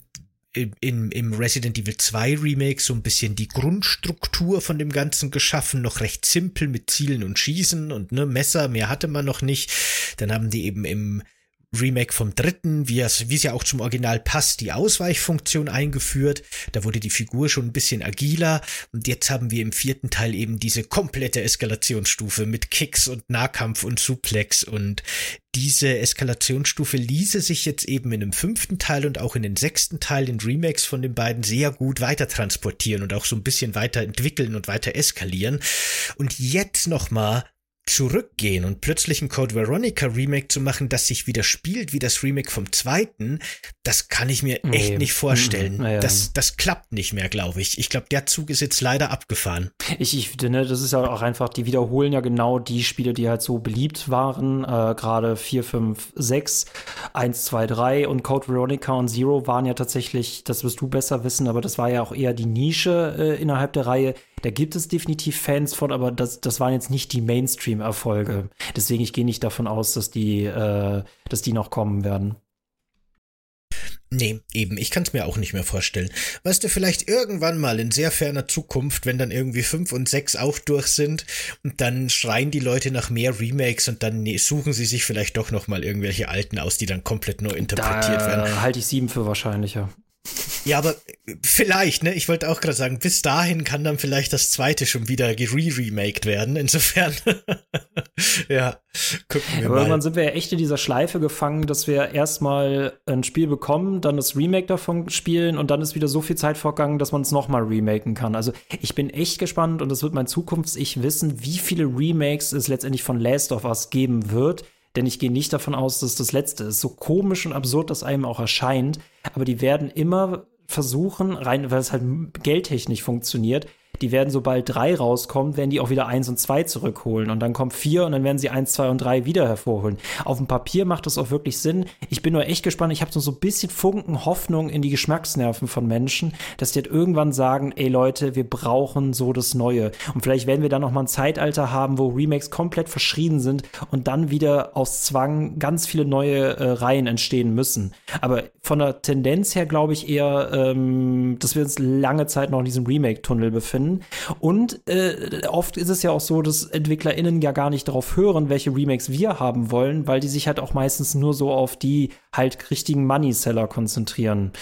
im, im Resident Evil 2 Remake so ein bisschen die Grundstruktur von dem Ganzen geschaffen, noch recht simpel mit Zielen und Schießen und ne, Messer, mehr hatte man noch nicht. Dann haben die eben im Remake vom dritten, wie es, wie es ja auch zum Original passt, die Ausweichfunktion eingeführt. Da wurde die Figur schon ein bisschen agiler und jetzt haben wir im vierten Teil eben diese komplette Eskalationsstufe mit Kicks und Nahkampf und Suplex und diese Eskalationsstufe ließe sich jetzt eben in dem fünften Teil und auch in den sechsten Teil, den Remakes von den beiden, sehr gut weiter transportieren und auch so ein bisschen weiter entwickeln und weiter eskalieren. Und jetzt nochmal zurückgehen und plötzlich ein Code Veronica Remake zu machen, das sich wieder spielt wie das Remake vom zweiten, das kann ich mir nee. echt nicht vorstellen. Mhm. Ja. Das, das klappt nicht mehr, glaube ich. Ich glaube, der Zug ist jetzt leider abgefahren. Ich, ich finde, ne, das ist ja auch einfach, die wiederholen ja genau die Spiele, die halt so beliebt waren. Äh, Gerade 4, 5, 6, 1, 2, 3 und Code Veronica und Zero waren ja tatsächlich, das wirst du besser wissen, aber das war ja auch eher die Nische äh, innerhalb der Reihe da gibt es definitiv Fans von, aber das, das waren jetzt nicht die Mainstream-Erfolge. Deswegen, ich gehe nicht davon aus, dass die, äh, dass die noch kommen werden. Nee, eben, ich kann es mir auch nicht mehr vorstellen. Weißt du, vielleicht irgendwann mal in sehr ferner Zukunft, wenn dann irgendwie fünf und sechs auch durch sind und dann schreien die Leute nach mehr Remakes und dann suchen sie sich vielleicht doch noch mal irgendwelche alten aus, die dann komplett neu interpretiert da werden. halte ich sieben für wahrscheinlicher. Ja, aber vielleicht, ne? Ich wollte auch gerade sagen, bis dahin kann dann vielleicht das zweite schon wieder re-remaked werden. Insofern, ja, gucken wir aber mal. Irgendwann sind wir ja echt in dieser Schleife gefangen, dass wir erstmal ein Spiel bekommen, dann das Remake davon spielen und dann ist wieder so viel Zeit vorgegangen, dass man es nochmal remaken kann. Also ich bin echt gespannt und das wird mein Zukunfts-Ich wissen, wie viele Remakes es letztendlich von Last of Us geben wird denn ich gehe nicht davon aus, dass das letzte ist. So komisch und absurd das einem auch erscheint, aber die werden immer versuchen, rein, weil es halt geldtechnisch funktioniert, die werden, sobald drei rauskommt, werden die auch wieder eins und zwei zurückholen. Und dann kommt vier und dann werden sie eins, zwei und drei wieder hervorholen. Auf dem Papier macht das auch wirklich Sinn. Ich bin nur echt gespannt. Ich habe so, ein bisschen Funken Hoffnung in die Geschmacksnerven von Menschen, dass die halt irgendwann sagen, ey Leute, wir brauchen so das Neue. Und vielleicht werden wir dann noch mal ein Zeitalter haben, wo Remakes komplett verschrien sind und dann wieder aus Zwang ganz viele neue äh, Reihen entstehen müssen. Aber von der Tendenz her glaube ich eher, ähm, dass wir uns lange Zeit noch in diesem Remake-Tunnel befinden können. Und äh, oft ist es ja auch so, dass EntwicklerInnen ja gar nicht darauf hören, welche Remakes wir haben wollen, weil die sich halt auch meistens nur so auf die halt richtigen Money-Seller konzentrieren.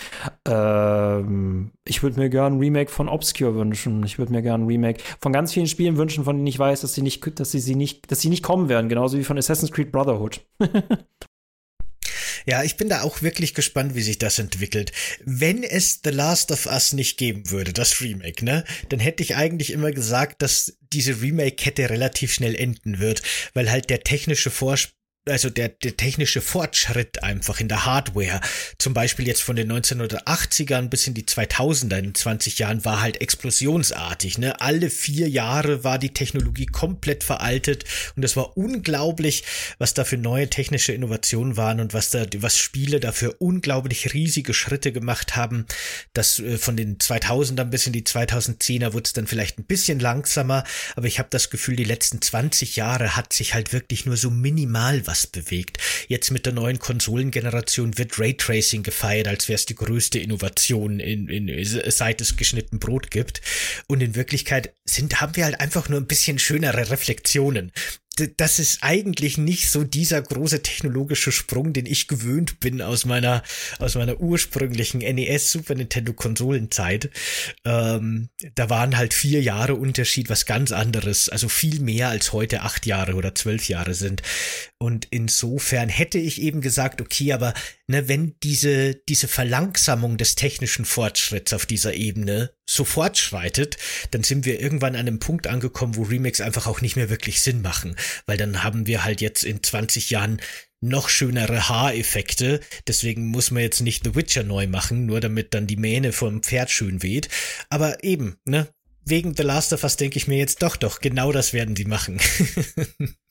Ähm, ich würde mir gerne ein Remake von Obscure wünschen. Ich würde mir gerne ein Remake von ganz vielen Spielen wünschen, von denen ich weiß, dass sie nicht, dass sie, sie nicht, dass sie nicht kommen werden, genauso wie von Assassin's Creed Brotherhood. Ja, ich bin da auch wirklich gespannt, wie sich das entwickelt. Wenn es The Last of Us nicht geben würde, das Remake, ne, dann hätte ich eigentlich immer gesagt, dass diese Remake-Kette relativ schnell enden wird, weil halt der technische Vorsprung also der, der technische Fortschritt einfach in der Hardware, zum Beispiel jetzt von den 1980ern bis in die 2000er in 20 Jahren, war halt explosionsartig. Ne? Alle vier Jahre war die Technologie komplett veraltet und es war unglaublich, was da für neue technische Innovationen waren und was da, was Spiele dafür unglaublich riesige Schritte gemacht haben. Das äh, von den 2000ern bis in die 2010er wurde es dann vielleicht ein bisschen langsamer, aber ich habe das Gefühl, die letzten 20 Jahre hat sich halt wirklich nur so minimal was bewegt. Jetzt mit der neuen Konsolengeneration wird Raytracing gefeiert, als wäre es die größte Innovation in, in, seit es geschnitten Brot gibt. Und in Wirklichkeit sind, haben wir halt einfach nur ein bisschen schönere Reflexionen das ist eigentlich nicht so dieser große technologische Sprung, den ich gewöhnt bin aus meiner, aus meiner ursprünglichen NES Super Nintendo Konsolenzeit. Ähm, da waren halt vier Jahre Unterschied was ganz anderes, also viel mehr als heute acht Jahre oder zwölf Jahre sind. Und insofern hätte ich eben gesagt, okay, aber ne, wenn diese, diese Verlangsamung des technischen Fortschritts auf dieser Ebene so fortschreitet, dann sind wir irgendwann an einem Punkt angekommen, wo Remakes einfach auch nicht mehr wirklich Sinn machen, weil dann haben wir halt jetzt in 20 Jahren noch schönere Haareffekte. Deswegen muss man jetzt nicht The Witcher neu machen, nur damit dann die Mähne vom Pferd schön weht. Aber eben, ne? Wegen The Last of Us denke ich mir jetzt doch, doch, genau das werden die machen.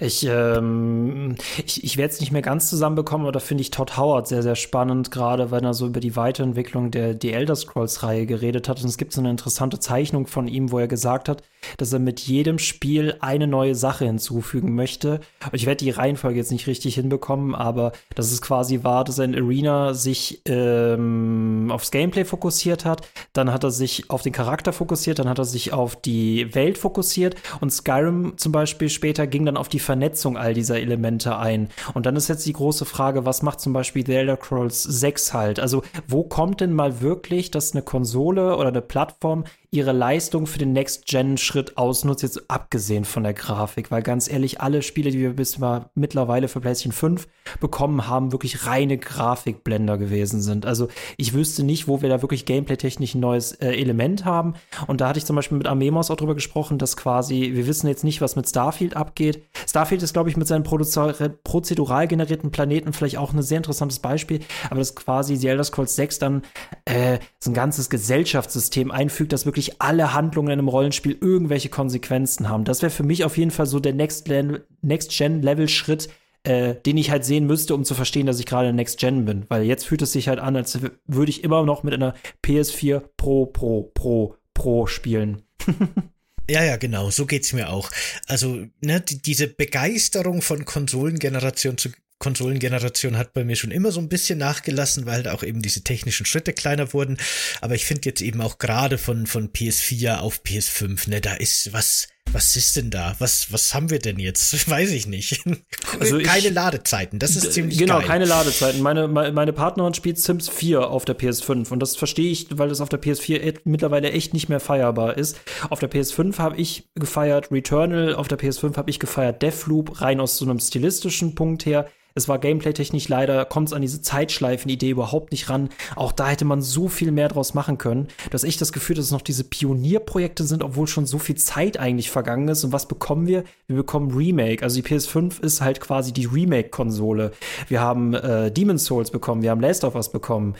Ich, ähm, ich, ich werde es nicht mehr ganz zusammenbekommen, aber da finde ich Todd Howard sehr, sehr spannend, gerade wenn er so über die Weiterentwicklung der die Elder Scrolls-Reihe geredet hat. Und es gibt so eine interessante Zeichnung von ihm, wo er gesagt hat, dass er mit jedem Spiel eine neue Sache hinzufügen möchte. Ich werde die Reihenfolge jetzt nicht richtig hinbekommen, aber dass es quasi war, dass er in Arena sich ähm, aufs Gameplay fokussiert hat, dann hat er sich auf den Charakter fokussiert, dann hat er sich auf die Welt fokussiert und Skyrim zum Beispiel später ging dann auf die Vernetzung all dieser Elemente ein. Und dann ist jetzt die große Frage, was macht zum Beispiel The Elder Scrolls 6 halt? Also wo kommt denn mal wirklich, dass eine Konsole oder eine Plattform ihre Leistung für den Next-Gen-Schritt ausnutzt, jetzt abgesehen von der Grafik, weil ganz ehrlich, alle Spiele, die wir bis mal mittlerweile für PlayStation 5 bekommen haben, wirklich reine Grafikblender gewesen sind. Also ich wüsste nicht, wo wir da wirklich gameplay-technisch ein neues äh, Element haben. Und da hatte ich zum Beispiel mit Amemos auch drüber gesprochen, dass quasi, wir wissen jetzt nicht, was mit Starfield abgeht. Starfield ist, glaube ich, mit seinen prozedural generierten Planeten vielleicht auch ein sehr interessantes Beispiel, aber dass quasi The Elder Scrolls 6 dann äh, so ein ganzes Gesellschaftssystem einfügt, das wirklich wirklich alle Handlungen in einem Rollenspiel irgendwelche Konsequenzen haben. Das wäre für mich auf jeden Fall so der Next-Gen-Level-Schritt, äh, den ich halt sehen müsste, um zu verstehen, dass ich gerade Next Gen bin. Weil jetzt fühlt es sich halt an, als würde ich immer noch mit einer PS4 Pro, Pro, Pro, Pro spielen. Ja, ja, genau, so geht's mir auch. Also, ne, die, diese Begeisterung von Konsolengeneration zu Konsolengeneration hat bei mir schon immer so ein bisschen nachgelassen, weil halt auch eben diese technischen Schritte kleiner wurden. Aber ich finde jetzt eben auch gerade von, von PS4 auf PS5, ne, da ist was, was ist denn da? Was, was haben wir denn jetzt? Weiß ich nicht. Also keine ich, Ladezeiten, das ist ziemlich Genau, geil. keine Ladezeiten. Meine, meine Partnerin spielt Sims 4 auf der PS5 und das verstehe ich, weil das auf der PS4 mittlerweile echt nicht mehr feierbar ist. Auf der PS5 habe ich gefeiert Returnal, auf der PS5 habe ich gefeiert Deathloop, rein aus so einem stilistischen Punkt her. Es war gameplay-technisch leider, kommt es an diese Zeitschleifen-Idee überhaupt nicht ran. Auch da hätte man so viel mehr draus machen können. Du hast echt das Gefühl, dass es noch diese Pionierprojekte sind, obwohl schon so viel Zeit eigentlich vergangen ist. Und was bekommen wir? Wir bekommen Remake. Also die PS5 ist halt quasi die Remake-Konsole. Wir haben äh, Demon's Souls bekommen, wir haben Last of Us bekommen.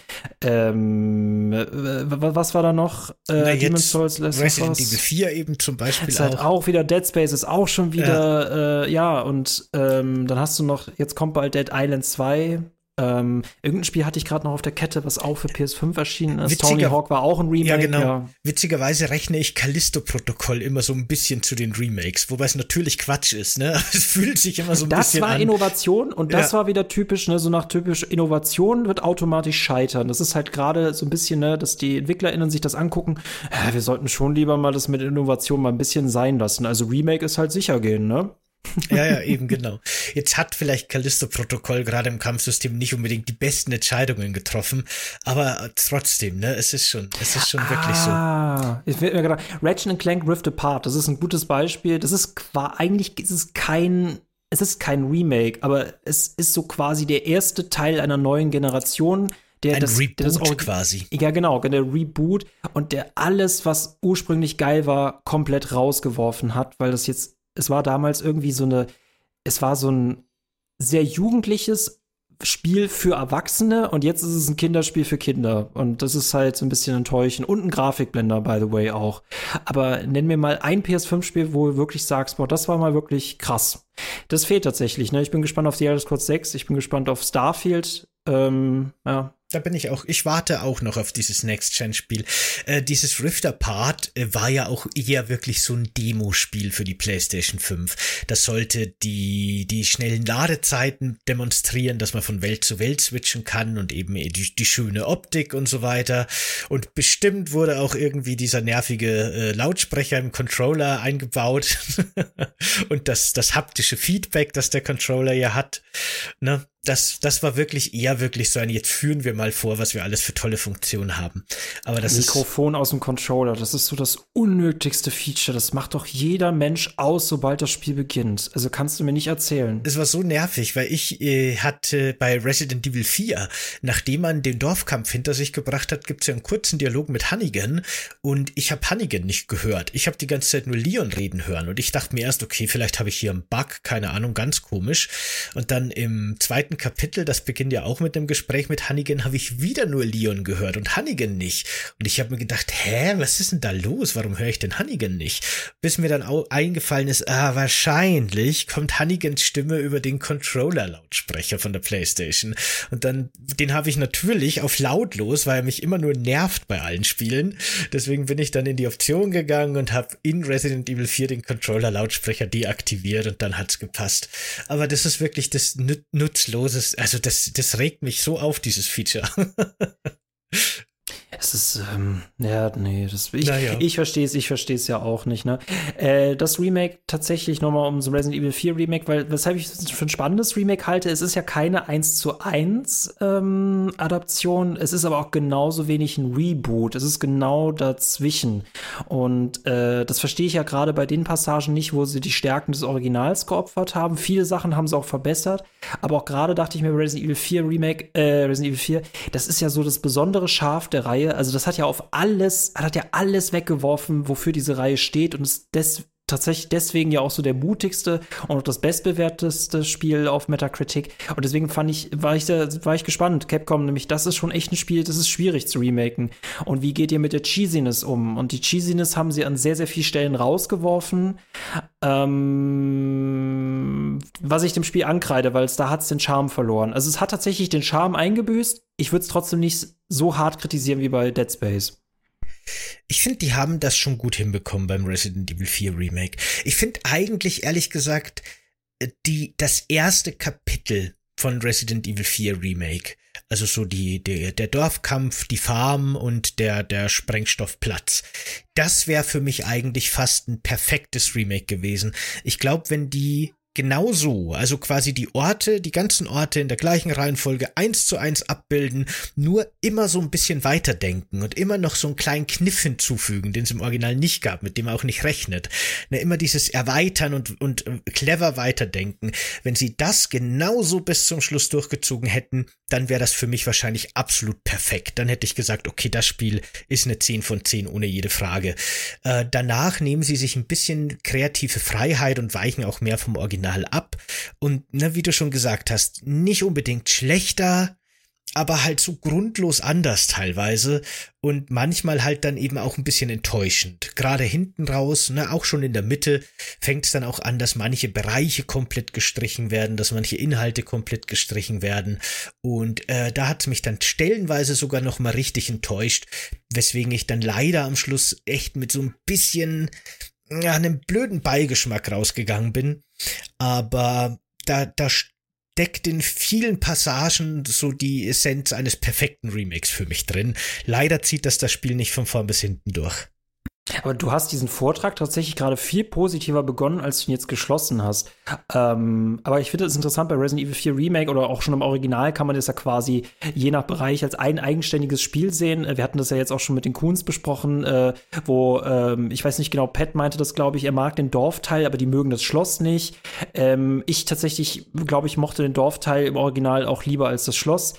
Ähm, äh, was war da noch? Äh, Demon's Souls, Last Resident of Us. Evil 4 eben zum Beispiel ist halt auch. wieder Dead Space ist auch schon wieder, ja, äh, ja und ähm, dann hast du noch, jetzt kommt bei Dead Island 2. Ähm, irgendein Spiel hatte ich gerade noch auf der Kette, was auch für PS5 erschienen ist. Witziger, Tony Hawk war auch ein Remake. Ja, genau. Ja. Witzigerweise rechne ich Callisto-Protokoll immer so ein bisschen zu den Remakes, wobei es natürlich Quatsch ist, ne? Es fühlt sich immer so ein das bisschen an. Das war Innovation und das ja. war wieder typisch, ne? So nach typisch Innovation wird automatisch scheitern. Das ist halt gerade so ein bisschen, ne, dass die EntwicklerInnen sich das angucken. Ja, wir sollten schon lieber mal das mit Innovation mal ein bisschen sein lassen. Also Remake ist halt sicher gehen, ne? Ja, ja, eben genau. Jetzt hat vielleicht Callisto-Protokoll gerade im Kampfsystem nicht unbedingt die besten Entscheidungen getroffen, aber trotzdem, ne, es ist schon, es ist schon ah, wirklich so. Ah, ich mir gedacht, Ratchet Clank Rift Apart, das ist ein gutes Beispiel. Das ist eigentlich ist es kein es ist kein Remake, aber es ist so quasi der erste Teil einer neuen Generation, der Ein das, Reboot der das auch, quasi. Ja, genau, der Reboot und der alles, was ursprünglich geil war, komplett rausgeworfen hat, weil das jetzt es war damals irgendwie so eine, es war so ein sehr jugendliches Spiel für Erwachsene und jetzt ist es ein Kinderspiel für Kinder. Und das ist halt so ein bisschen enttäuschend. Und ein Grafikblender, by the way, auch. Aber nenn mir mal ein PS5-Spiel, wo du wirklich sagst, boah, das war mal wirklich krass. Das fehlt tatsächlich, ne? Ich bin gespannt auf The Elder Scrolls 6, ich bin gespannt auf Starfield. Ähm, ja, da bin ich auch, ich warte auch noch auf dieses Next-Gen-Spiel. Äh, dieses Rift Apart äh, war ja auch eher wirklich so ein Demo-Spiel für die PlayStation 5. Das sollte die, die schnellen Ladezeiten demonstrieren, dass man von Welt zu Welt switchen kann und eben die, die schöne Optik und so weiter. Und bestimmt wurde auch irgendwie dieser nervige äh, Lautsprecher im Controller eingebaut und das, das haptische Feedback, das der Controller ja hat. Ne? Das, das war wirklich eher wirklich so ein, jetzt führen wir mal vor, was wir alles für tolle Funktionen haben. Aber das Mikrofon ist, aus dem Controller, das ist so das unnötigste Feature. Das macht doch jeder Mensch aus, sobald das Spiel beginnt. Also kannst du mir nicht erzählen. Es war so nervig, weil ich äh, hatte bei Resident Evil 4, nachdem man den Dorfkampf hinter sich gebracht hat, gibt's ja einen kurzen Dialog mit Hannigan und ich habe Hannigan nicht gehört. Ich habe die ganze Zeit nur Leon reden hören und ich dachte mir erst, okay, vielleicht habe ich hier einen Bug, keine Ahnung, ganz komisch. Und dann im zweiten zweiten Kapitel, das beginnt ja auch mit dem Gespräch mit Hannigan, habe ich wieder nur Leon gehört und Hannigan nicht. Und ich habe mir gedacht, hä, was ist denn da los? Warum höre ich denn Hannigan nicht? Bis mir dann auch eingefallen ist, ah, wahrscheinlich kommt Hannigans Stimme über den Controller-Lautsprecher von der Playstation. Und dann, den habe ich natürlich auf lautlos, weil er mich immer nur nervt bei allen Spielen. Deswegen bin ich dann in die Option gegangen und habe in Resident Evil 4 den Controller-Lautsprecher deaktiviert und dann hat's gepasst. Aber das ist wirklich das nutzlos Nutzloses, also das, das regt mich so auf, dieses Feature. Es ist, ähm, ja, nee, das, ich, naja. ich verstehe es, ich verstehe es ja auch nicht, ne? Äh, das Remake tatsächlich nochmal um so Resident Evil 4 Remake, weil, weshalb ich es für ein spannendes Remake halte, es ist ja keine 1 zu 1 ähm, Adaption, es ist aber auch genauso wenig ein Reboot, es ist genau dazwischen. Und äh, das verstehe ich ja gerade bei den Passagen nicht, wo sie die Stärken des Originals geopfert haben. Viele Sachen haben sie auch verbessert, aber auch gerade dachte ich mir Resident Evil 4 Remake, äh, Resident Evil 4, das ist ja so das besondere Schaf der Reihe Reihe. Also das hat ja auf alles, hat ja alles weggeworfen, wofür diese Reihe steht und ist des, tatsächlich deswegen ja auch so der mutigste und auch das bestbewerteste Spiel auf Metacritic. Und deswegen fand ich, war ich, sehr, war ich gespannt. Capcom, nämlich, das ist schon echt ein Spiel, das ist schwierig zu remaken. Und wie geht ihr mit der Cheesiness um? Und die Cheesiness haben sie an sehr, sehr vielen Stellen rausgeworfen. Ähm, was ich dem Spiel ankreide, weil es da hat es den Charme verloren. Also es hat tatsächlich den Charme eingebüßt. Ich würde es trotzdem nicht so hart kritisieren wie bei Dead Space. Ich finde, die haben das schon gut hinbekommen beim Resident Evil 4 Remake. Ich finde eigentlich, ehrlich gesagt, die, das erste Kapitel von Resident Evil 4 Remake. Also so die, der, der Dorfkampf, die Farm und der, der Sprengstoffplatz. Das wäre für mich eigentlich fast ein perfektes Remake gewesen. Ich glaube, wenn die genau so, also quasi die Orte, die ganzen Orte in der gleichen Reihenfolge eins zu eins abbilden, nur immer so ein bisschen weiterdenken und immer noch so einen kleinen Kniff hinzufügen, den es im Original nicht gab, mit dem er auch nicht rechnet. Ne, immer dieses Erweitern und, und äh, clever weiterdenken. Wenn sie das genauso bis zum Schluss durchgezogen hätten, dann wäre das für mich wahrscheinlich absolut perfekt. Dann hätte ich gesagt, okay, das Spiel ist eine 10 von 10 ohne jede Frage. Äh, danach nehmen sie sich ein bisschen kreative Freiheit und weichen auch mehr vom Original Original ab. Und ne, wie du schon gesagt hast, nicht unbedingt schlechter, aber halt so grundlos anders teilweise und manchmal halt dann eben auch ein bisschen enttäuschend. Gerade hinten raus, ne, auch schon in der Mitte, fängt es dann auch an, dass manche Bereiche komplett gestrichen werden, dass manche Inhalte komplett gestrichen werden. Und äh, da hat mich dann stellenweise sogar noch mal richtig enttäuscht, weswegen ich dann leider am Schluss echt mit so ein bisschen ja, einem blöden Beigeschmack rausgegangen bin. Aber da, da steckt in vielen Passagen so die Essenz eines perfekten Remakes für mich drin. Leider zieht das das Spiel nicht von vorn bis hinten durch. Aber du hast diesen Vortrag tatsächlich gerade viel positiver begonnen, als du ihn jetzt geschlossen hast. Ähm, aber ich finde es interessant, bei Resident Evil 4 Remake oder auch schon im Original kann man das ja quasi je nach Bereich als ein eigenständiges Spiel sehen. Wir hatten das ja jetzt auch schon mit den Coons besprochen, äh, wo ähm, ich weiß nicht genau, Pat meinte das, glaube ich, er mag den Dorfteil, aber die mögen das Schloss nicht. Ähm, ich tatsächlich, glaube ich, mochte den Dorfteil im Original auch lieber als das Schloss.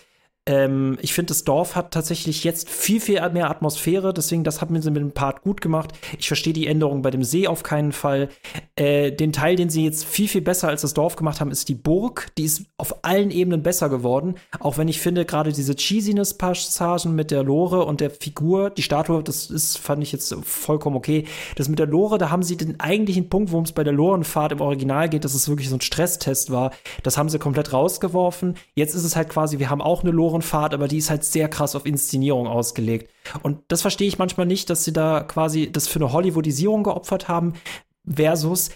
Ähm, ich finde, das Dorf hat tatsächlich jetzt viel, viel mehr Atmosphäre, deswegen, das hat mir mit dem Part gut gemacht. Ich verstehe die Änderung bei dem See auf keinen Fall. Äh, den Teil, den sie jetzt viel, viel besser als das Dorf gemacht haben, ist die Burg. Die ist auf allen Ebenen besser geworden. Auch wenn ich finde, gerade diese Cheesiness-Passagen mit der Lore und der Figur, die Statue, das ist, fand ich jetzt vollkommen okay. Das mit der Lore, da haben sie den eigentlichen Punkt, worum es bei der Lorenfahrt im Original geht, dass es wirklich so ein Stresstest war, das haben sie komplett rausgeworfen. Jetzt ist es halt quasi, wir haben auch eine Lore Fahrt, aber die ist halt sehr krass auf Inszenierung ausgelegt. Und das verstehe ich manchmal nicht, dass sie da quasi das für eine Hollywoodisierung geopfert haben, versus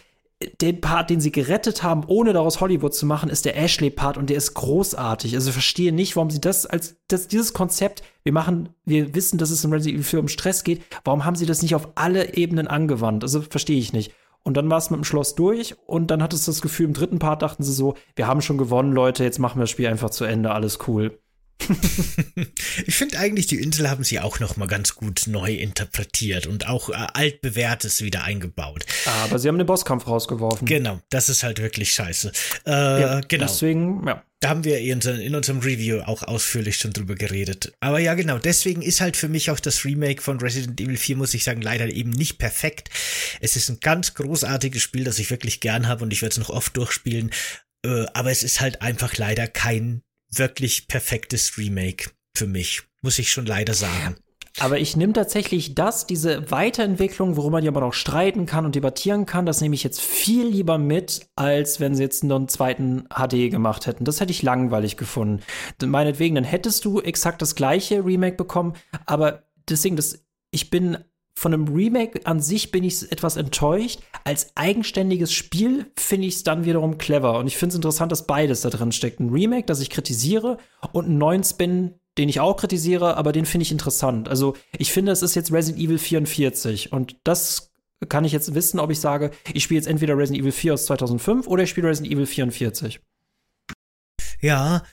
den Part, den sie gerettet haben, ohne daraus Hollywood zu machen, ist der Ashley-Part und der ist großartig. Also ich verstehe nicht, warum sie das als das, dieses Konzept, wir machen, wir wissen, dass es in Resident Evil 4 um Stress geht, warum haben sie das nicht auf alle Ebenen angewandt? Also verstehe ich nicht. Und dann war es mit dem Schloss durch und dann hattest du das Gefühl, im dritten Part dachten sie so, wir haben schon gewonnen, Leute, jetzt machen wir das Spiel einfach zu Ende, alles cool. ich finde eigentlich, die Insel haben sie auch noch mal ganz gut neu interpretiert und auch äh, altbewährtes wieder eingebaut. Aber sie haben den Bosskampf rausgeworfen. Genau, das ist halt wirklich scheiße. Äh, ja, genau. Deswegen, ja. Da haben wir in, in unserem Review auch ausführlich schon drüber geredet. Aber ja, genau, deswegen ist halt für mich auch das Remake von Resident Evil 4, muss ich sagen, leider eben nicht perfekt. Es ist ein ganz großartiges Spiel, das ich wirklich gern habe und ich werde es noch oft durchspielen. Äh, aber es ist halt einfach leider kein wirklich perfektes Remake für mich, muss ich schon leider sagen. Aber ich nehme tatsächlich das, diese Weiterentwicklung, worüber man ja aber noch streiten kann und debattieren kann, das nehme ich jetzt viel lieber mit, als wenn sie jetzt noch einen zweiten HD gemacht hätten. Das hätte ich langweilig gefunden. Meinetwegen, dann hättest du exakt das gleiche Remake bekommen, aber deswegen, das, ich bin von einem Remake an sich bin ich etwas enttäuscht. Als eigenständiges Spiel finde ich es dann wiederum clever. Und ich finde es interessant, dass beides da drin steckt. Ein Remake, das ich kritisiere, und einen neuen Spin, den ich auch kritisiere, aber den finde ich interessant. Also ich finde, es ist jetzt Resident Evil 44. Und das kann ich jetzt wissen, ob ich sage, ich spiele jetzt entweder Resident Evil 4 aus 2005 oder ich spiele Resident Evil 44. Ja,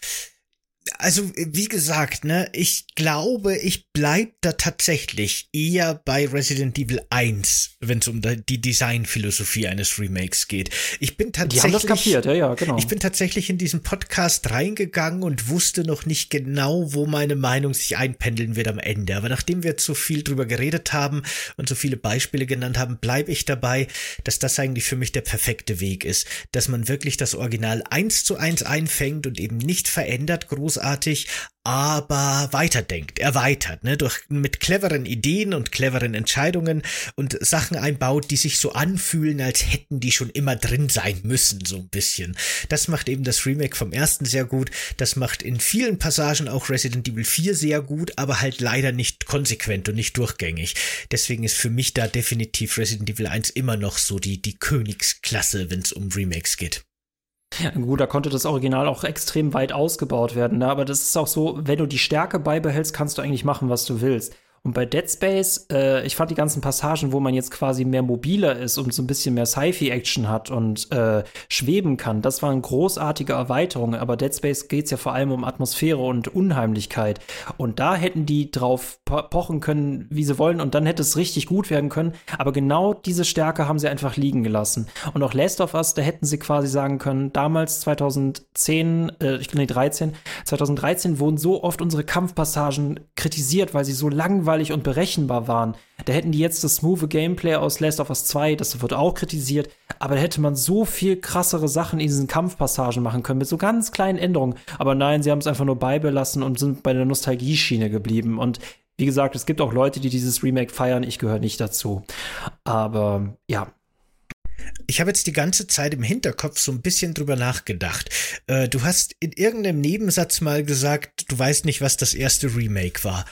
also wie gesagt, ne, ich glaube, ich bleib da tatsächlich eher bei Resident Evil 1, wenn es um die Designphilosophie eines Remakes geht. Ich bin tatsächlich Die haben das kapiert, ja, ja, genau. Ich bin tatsächlich in diesen Podcast reingegangen und wusste noch nicht genau, wo meine Meinung sich einpendeln wird am Ende, aber nachdem wir zu viel drüber geredet haben und so viele Beispiele genannt haben, bleibe ich dabei, dass das eigentlich für mich der perfekte Weg ist, dass man wirklich das Original eins zu eins einfängt und eben nicht verändert groß großartig, aber weiterdenkt, erweitert, ne, durch, mit cleveren Ideen und cleveren Entscheidungen und Sachen einbaut, die sich so anfühlen, als hätten die schon immer drin sein müssen, so ein bisschen. Das macht eben das Remake vom ersten sehr gut, das macht in vielen Passagen auch Resident Evil 4 sehr gut, aber halt leider nicht konsequent und nicht durchgängig. Deswegen ist für mich da definitiv Resident Evil 1 immer noch so die, die Königsklasse, wenn es um Remakes geht. Gut, da konnte das Original auch extrem weit ausgebaut werden, ne? aber das ist auch so, wenn du die Stärke beibehältst, kannst du eigentlich machen, was du willst. Und bei Dead Space, äh, ich fand die ganzen Passagen, wo man jetzt quasi mehr mobiler ist und so ein bisschen mehr Sci-Fi-Action hat und äh, schweben kann, das waren großartige Erweiterungen. Aber Dead Space geht es ja vor allem um Atmosphäre und Unheimlichkeit. Und da hätten die drauf po pochen können, wie sie wollen, und dann hätte es richtig gut werden können. Aber genau diese Stärke haben sie einfach liegen gelassen. Und auch Last of Us, da hätten sie quasi sagen können, damals 2010, äh, ich glaube, nee, 13, 2013 wurden so oft unsere Kampfpassagen kritisiert, weil sie so langweilig langweilig und berechenbar waren. Da hätten die jetzt das smooth Gameplay aus Last of Us 2, das wird auch kritisiert, aber da hätte man so viel krassere Sachen in diesen Kampfpassagen machen können, mit so ganz kleinen Änderungen. Aber nein, sie haben es einfach nur beibelassen und sind bei der Nostalgie-Schiene geblieben. Und wie gesagt, es gibt auch Leute, die dieses Remake feiern, ich gehöre nicht dazu. Aber ja, ich habe jetzt die ganze Zeit im Hinterkopf so ein bisschen drüber nachgedacht. Äh, du hast in irgendeinem Nebensatz mal gesagt, du weißt nicht, was das erste Remake war.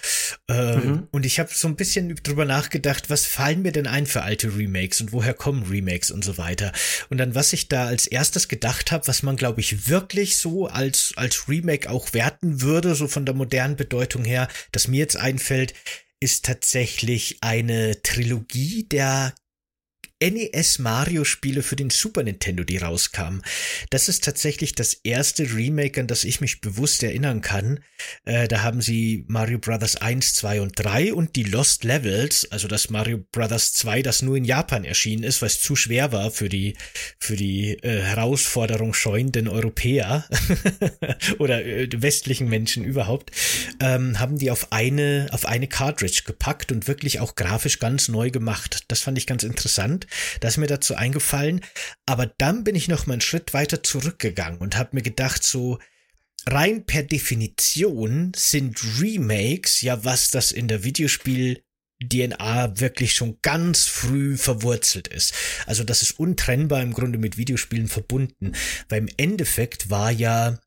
Ähm, mhm. Und ich habe so ein bisschen drüber nachgedacht, was fallen mir denn ein für alte Remakes und woher kommen Remakes und so weiter. Und dann, was ich da als erstes gedacht habe, was man, glaube ich, wirklich so als, als Remake auch werten würde, so von der modernen Bedeutung her, das mir jetzt einfällt, ist tatsächlich eine Trilogie der NES Mario Spiele für den Super Nintendo, die rauskamen. Das ist tatsächlich das erste Remake, an das ich mich bewusst erinnern kann. Äh, da haben sie Mario Brothers 1, 2 und 3 und die Lost Levels, also das Mario Brothers 2, das nur in Japan erschienen ist, weil es zu schwer war für die, für die äh, Herausforderung scheuenden Europäer oder äh, westlichen Menschen überhaupt, ähm, haben die auf eine, auf eine Cartridge gepackt und wirklich auch grafisch ganz neu gemacht. Das fand ich ganz interessant. Das ist mir dazu eingefallen. Aber dann bin ich noch mal einen Schritt weiter zurückgegangen und habe mir gedacht, so rein per Definition sind Remakes ja was, das in der Videospiel DNA wirklich schon ganz früh verwurzelt ist. Also das ist untrennbar im Grunde mit Videospielen verbunden, weil im Endeffekt war ja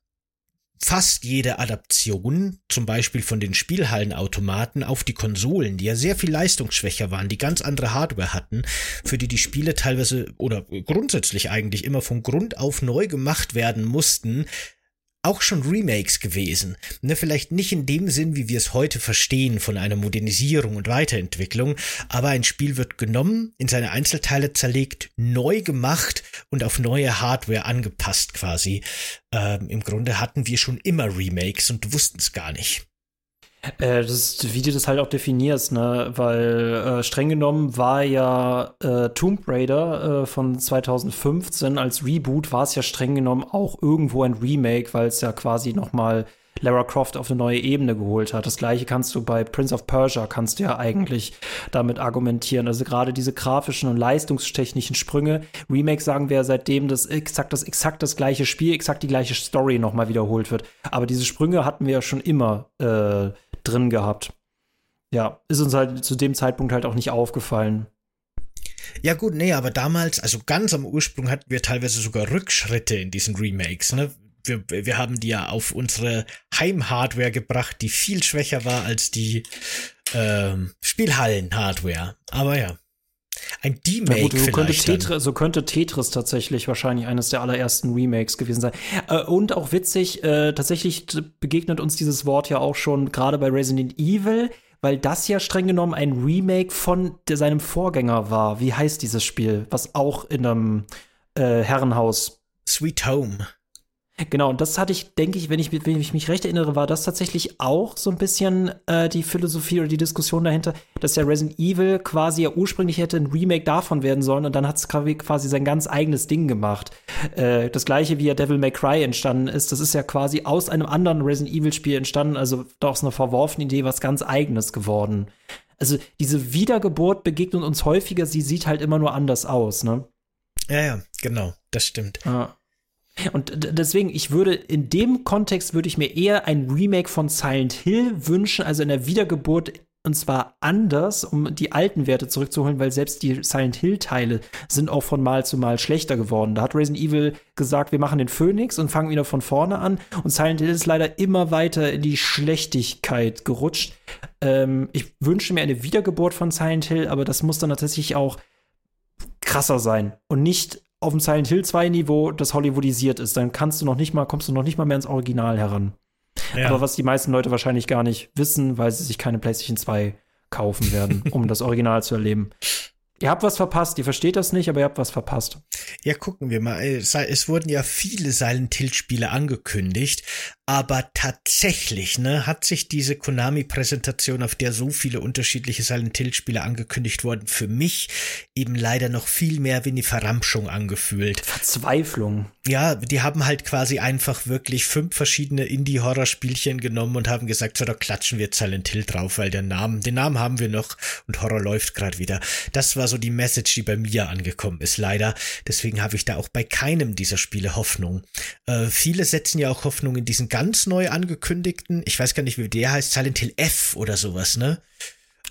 fast jede Adaption, zum Beispiel von den Spielhallenautomaten auf die Konsolen, die ja sehr viel leistungsschwächer waren, die ganz andere Hardware hatten, für die die Spiele teilweise oder grundsätzlich eigentlich immer von Grund auf neu gemacht werden mussten, auch schon Remakes gewesen. Ne, vielleicht nicht in dem Sinn, wie wir es heute verstehen, von einer Modernisierung und Weiterentwicklung, aber ein Spiel wird genommen, in seine Einzelteile zerlegt, neu gemacht und auf neue Hardware angepasst quasi. Ähm, Im Grunde hatten wir schon immer Remakes und wussten es gar nicht. Äh, das ist, wie du das halt auch definierst, ne? Weil äh, streng genommen war ja äh, Tomb Raider äh, von 2015 als Reboot war es ja streng genommen auch irgendwo ein Remake, weil es ja quasi noch mal Lara Croft auf eine neue Ebene geholt hat. Das gleiche kannst du bei Prince of Persia, kannst du ja eigentlich damit argumentieren. Also gerade diese grafischen und leistungstechnischen Sprünge. Remake sagen wir ja seitdem, dass exakt das, exakt das gleiche Spiel, exakt die gleiche Story nochmal wiederholt wird. Aber diese Sprünge hatten wir ja schon immer äh, drin gehabt. Ja, ist uns halt zu dem Zeitpunkt halt auch nicht aufgefallen. Ja gut, nee, aber damals, also ganz am Ursprung hatten wir teilweise sogar Rückschritte in diesen Remakes, ne? Wir, wir haben die ja auf unsere Heimhardware gebracht, die viel schwächer war als die ähm, Spielhallen-Hardware. Aber ja. Ein D-Make gut, so könnte, Tetris, so könnte Tetris tatsächlich wahrscheinlich eines der allerersten Remakes gewesen sein. Äh, und auch witzig, äh, tatsächlich begegnet uns dieses Wort ja auch schon gerade bei Resident Evil, weil das ja streng genommen ein Remake von der, seinem Vorgänger war. Wie heißt dieses Spiel? Was auch in einem äh, Herrenhaus. Sweet Home. Genau, und das hatte ich, denke ich, wenn ich, wenn ich mich recht erinnere, war das tatsächlich auch so ein bisschen äh, die Philosophie oder die Diskussion dahinter, dass ja Resident Evil quasi ja ursprünglich hätte ein Remake davon werden sollen und dann hat es quasi sein ganz eigenes Ding gemacht. Äh, das gleiche wie ja Devil May Cry entstanden ist, das ist ja quasi aus einem anderen Resident Evil Spiel entstanden, also aus einer verworfenen Idee was ganz eigenes geworden. Also diese Wiedergeburt begegnet uns häufiger, sie sieht halt immer nur anders aus, ne? Ja, ja, genau, das stimmt. Ja. Und deswegen, ich würde in dem Kontext würde ich mir eher ein Remake von Silent Hill wünschen, also in der Wiedergeburt und zwar anders, um die alten Werte zurückzuholen, weil selbst die Silent Hill-Teile sind auch von Mal zu Mal schlechter geworden. Da hat Resident Evil gesagt, wir machen den Phoenix und fangen wieder von vorne an. Und Silent Hill ist leider immer weiter in die Schlechtigkeit gerutscht. Ähm, ich wünsche mir eine Wiedergeburt von Silent Hill, aber das muss dann tatsächlich auch krasser sein und nicht auf dem Silent Hill 2 Niveau, das Hollywoodisiert ist. Dann kannst du noch nicht mal, kommst du noch nicht mal mehr ins Original heran. Ja. Aber was die meisten Leute wahrscheinlich gar nicht wissen, weil sie sich keine PlayStation 2 kaufen werden, um das Original zu erleben. Ihr habt was verpasst, ihr versteht das nicht, aber ihr habt was verpasst. Ja, gucken wir mal. Es wurden ja viele Silent Hill Spiele angekündigt, aber tatsächlich, ne, hat sich diese Konami Präsentation, auf der so viele unterschiedliche Silent Hill Spiele angekündigt wurden, für mich eben leider noch viel mehr wie eine Verramschung angefühlt. Verzweiflung. Ja, die haben halt quasi einfach wirklich fünf verschiedene Indie Horror Spielchen genommen und haben gesagt, so da klatschen wir Silent Hill drauf, weil der Namen, den Namen haben wir noch und Horror läuft gerade wieder. Das war so die Message, die bei mir angekommen ist, leider. Deswegen habe ich da auch bei keinem dieser Spiele Hoffnung. Äh, viele setzen ja auch Hoffnung in diesen ganz neu angekündigten, ich weiß gar nicht, wie der heißt, Silent Hill F oder sowas, ne?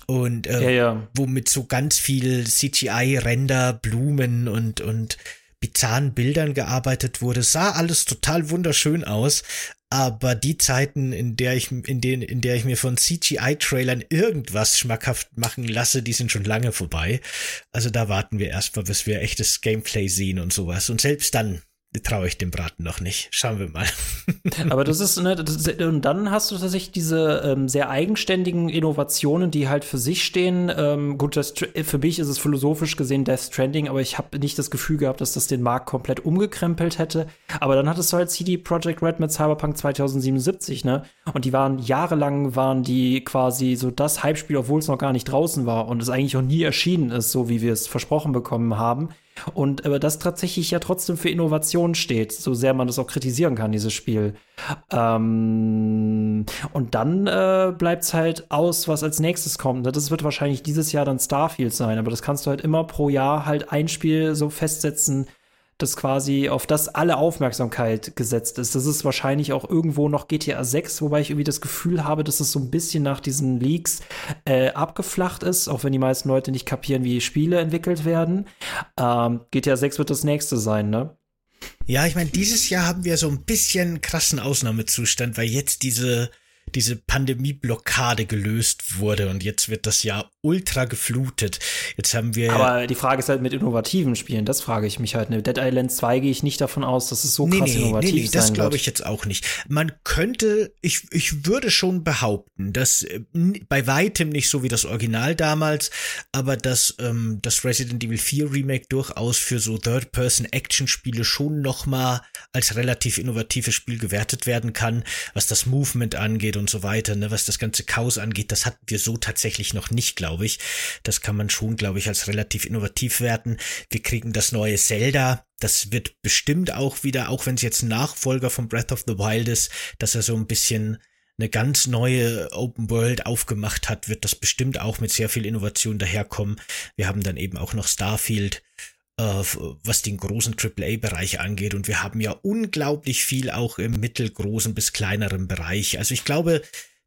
Und äh, ja, ja. womit so ganz viel CGI-Render, Blumen und, und bizarren Bildern gearbeitet wurde, sah alles total wunderschön aus, aber die Zeiten, in der ich, in denen, in der ich mir von CGI-Trailern irgendwas schmackhaft machen lasse, die sind schon lange vorbei. Also da warten wir erstmal, bis wir echtes Gameplay sehen und sowas. Und selbst dann traue ich dem Braten noch nicht. Schauen wir mal. Aber das ist, ne, das ist, und dann hast du tatsächlich diese ähm, sehr eigenständigen Innovationen, die halt für sich stehen. Ähm, gut, das, für mich ist es philosophisch gesehen Death Stranding, aber ich habe nicht das Gefühl gehabt, dass das den Markt komplett umgekrempelt hätte. Aber dann hattest du halt CD Projekt Red mit Cyberpunk 2077, ne? Und die waren jahrelang waren die quasi so das Hype-Spiel, obwohl es noch gar nicht draußen war und es eigentlich auch nie erschienen ist, so wie wir es versprochen bekommen haben. Und aber das tatsächlich ja trotzdem für Innovation steht, so sehr man das auch kritisieren kann, dieses Spiel. Ähm, und dann äh, bleibt es halt aus, was als nächstes kommt. Das wird wahrscheinlich dieses Jahr dann Starfield sein, aber das kannst du halt immer pro Jahr halt ein Spiel so festsetzen, das quasi auf das alle Aufmerksamkeit gesetzt ist. Das ist wahrscheinlich auch irgendwo noch GTA 6, wobei ich irgendwie das Gefühl habe, dass es so ein bisschen nach diesen Leaks äh, abgeflacht ist, auch wenn die meisten Leute nicht kapieren, wie Spiele entwickelt werden. Ähm, GTA 6 wird das nächste sein, ne? Ja, ich meine, dieses Jahr haben wir so ein bisschen krassen Ausnahmezustand, weil jetzt diese diese Pandemieblockade gelöst wurde und jetzt wird das Jahr ultra geflutet. Jetzt haben wir. Aber die Frage ist halt mit innovativen Spielen, das frage ich mich halt. Ne? Dead Island 2 gehe ich nicht davon aus, dass es so nee, krass nee, innovativ nee, nee, das glaube ich jetzt auch nicht. Man könnte, ich, ich würde schon behaupten, dass äh, bei weitem nicht so wie das Original damals, aber dass ähm, das Resident Evil 4 Remake durchaus für so Third-Person-Action-Spiele schon nochmal als relativ innovatives Spiel gewertet werden kann, was das Movement angeht und so weiter, ne, was das ganze Chaos angeht, das hatten wir so tatsächlich noch nicht, glaube ich. Das kann man schon, glaube ich, als relativ innovativ werten. Wir kriegen das neue Zelda, das wird bestimmt auch wieder, auch wenn es jetzt Nachfolger von Breath of the Wild ist, dass er so ein bisschen eine ganz neue Open World aufgemacht hat, wird das bestimmt auch mit sehr viel Innovation daherkommen. Wir haben dann eben auch noch Starfield, was den großen AAA-Bereich angeht. Und wir haben ja unglaublich viel auch im mittelgroßen bis kleineren Bereich. Also ich glaube,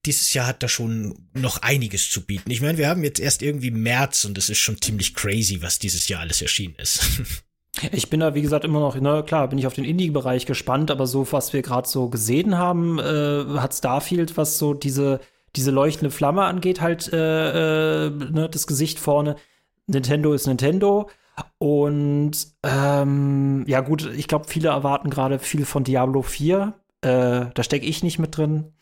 dieses Jahr hat da schon noch einiges zu bieten. Ich meine, wir haben jetzt erst irgendwie März und es ist schon ziemlich crazy, was dieses Jahr alles erschienen ist. Ich bin da, wie gesagt, immer noch, na klar, bin ich auf den Indie-Bereich gespannt, aber so, was wir gerade so gesehen haben, äh, hat Starfield, was so diese, diese leuchtende Flamme angeht, halt äh, äh, ne, das Gesicht vorne. Nintendo ist Nintendo. Und ähm, ja, gut, ich glaube, viele erwarten gerade viel von Diablo 4. Äh, da stecke ich nicht mit drin.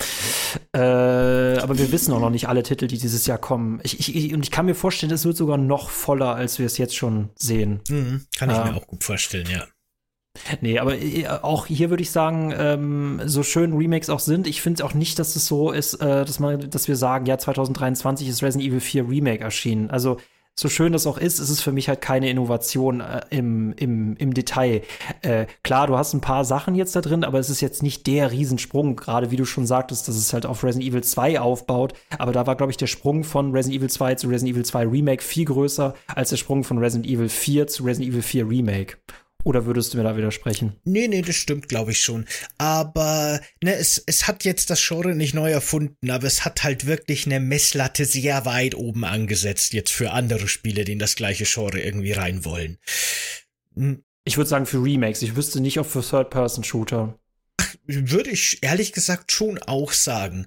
Äh, aber wir wissen auch noch nicht alle Titel, die dieses Jahr kommen. Ich, ich, und ich kann mir vorstellen, es wird sogar noch voller, als wir es jetzt schon sehen. Mhm, kann ich äh, mir auch gut vorstellen, ja. Nee, aber äh, auch hier würde ich sagen, ähm, so schön Remakes auch sind, ich finde auch nicht, dass es so ist, äh, dass man, dass wir sagen, ja, 2023 ist Resident Evil 4 Remake erschienen. Also so schön das auch ist, ist es für mich halt keine Innovation äh, im, im, im Detail. Äh, klar, du hast ein paar Sachen jetzt da drin, aber es ist jetzt nicht der Riesensprung, gerade wie du schon sagtest, dass es halt auf Resident Evil 2 aufbaut. Aber da war, glaube ich, der Sprung von Resident Evil 2 zu Resident Evil 2 Remake viel größer als der Sprung von Resident Evil 4 zu Resident Evil 4 Remake. Oder würdest du mir da widersprechen? Nee, nee, das stimmt, glaube ich schon. Aber ne, es, es hat jetzt das Genre nicht neu erfunden, aber es hat halt wirklich eine Messlatte sehr weit oben angesetzt, jetzt für andere Spiele, die in das gleiche Genre irgendwie rein wollen. Hm. Ich würde sagen für Remakes. Ich wüsste nicht, ob für Third-Person-Shooter. Würde ich ehrlich gesagt schon auch sagen.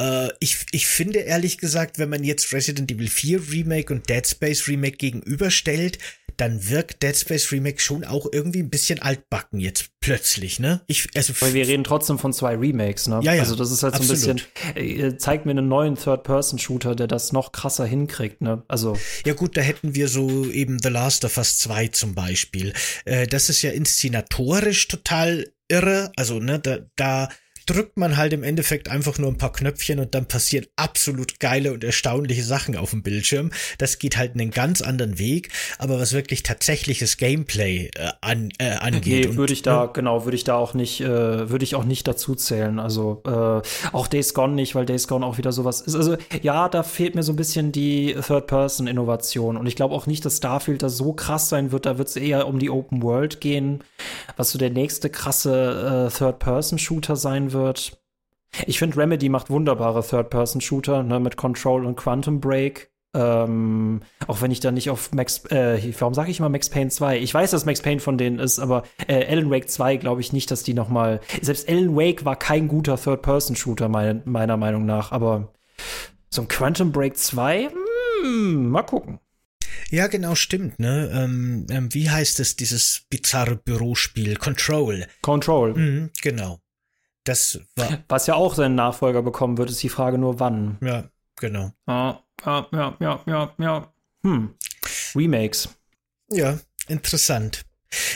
Äh, ich, ich finde ehrlich gesagt, wenn man jetzt Resident Evil 4 Remake und Dead Space Remake gegenüberstellt, dann wirkt Dead Space Remake schon auch irgendwie ein bisschen altbacken jetzt plötzlich, ne? Ich, also Weil wir reden trotzdem von zwei Remakes, ne? Ja, ja. Also das ist halt so ein bisschen, äh, zeigt mir einen neuen Third-Person-Shooter, der das noch krasser hinkriegt, ne? Also. Ja gut, da hätten wir so eben The Last of Us 2 zum Beispiel. Äh, das ist ja inszenatorisch total irre. Also, ne, da, da drückt man halt im Endeffekt einfach nur ein paar Knöpfchen und dann passieren absolut geile und erstaunliche Sachen auf dem Bildschirm. Das geht halt einen ganz anderen Weg, aber was wirklich tatsächliches Gameplay äh, an, äh, angeht. Nee, würde ich da, genau, würde ich da auch nicht, äh, würde ich auch nicht dazu zählen. Also äh, auch Days Gone nicht, weil Days Gone auch wieder sowas ist. Also ja, da fehlt mir so ein bisschen die Third-Person-Innovation und ich glaube auch nicht, dass Starfield da so krass sein wird. Da wird es eher um die Open World gehen, was so der nächste krasse äh, Third-Person-Shooter sein wird wird. Ich finde, Remedy macht wunderbare Third-Person-Shooter ne, mit Control und Quantum Break. Ähm, auch wenn ich da nicht auf Max, äh, warum sage ich immer Max Payne 2? Ich weiß, dass Max Payne von denen ist, aber äh, Alan Wake 2 glaube ich nicht, dass die noch mal, selbst Alan Wake war kein guter Third-Person-Shooter meine, meiner Meinung nach, aber so ein Quantum Break 2, hm, mal gucken. Ja, genau, stimmt, ne? Ähm, ähm, wie heißt es, dieses bizarre Bürospiel? Control. Control. Mhm, genau. Das war. Was ja auch seinen Nachfolger bekommen wird, ist die Frage nur wann. Ja, genau. Ja, ja, ja, ja, ja, ja. Hm. Remakes. Ja, interessant.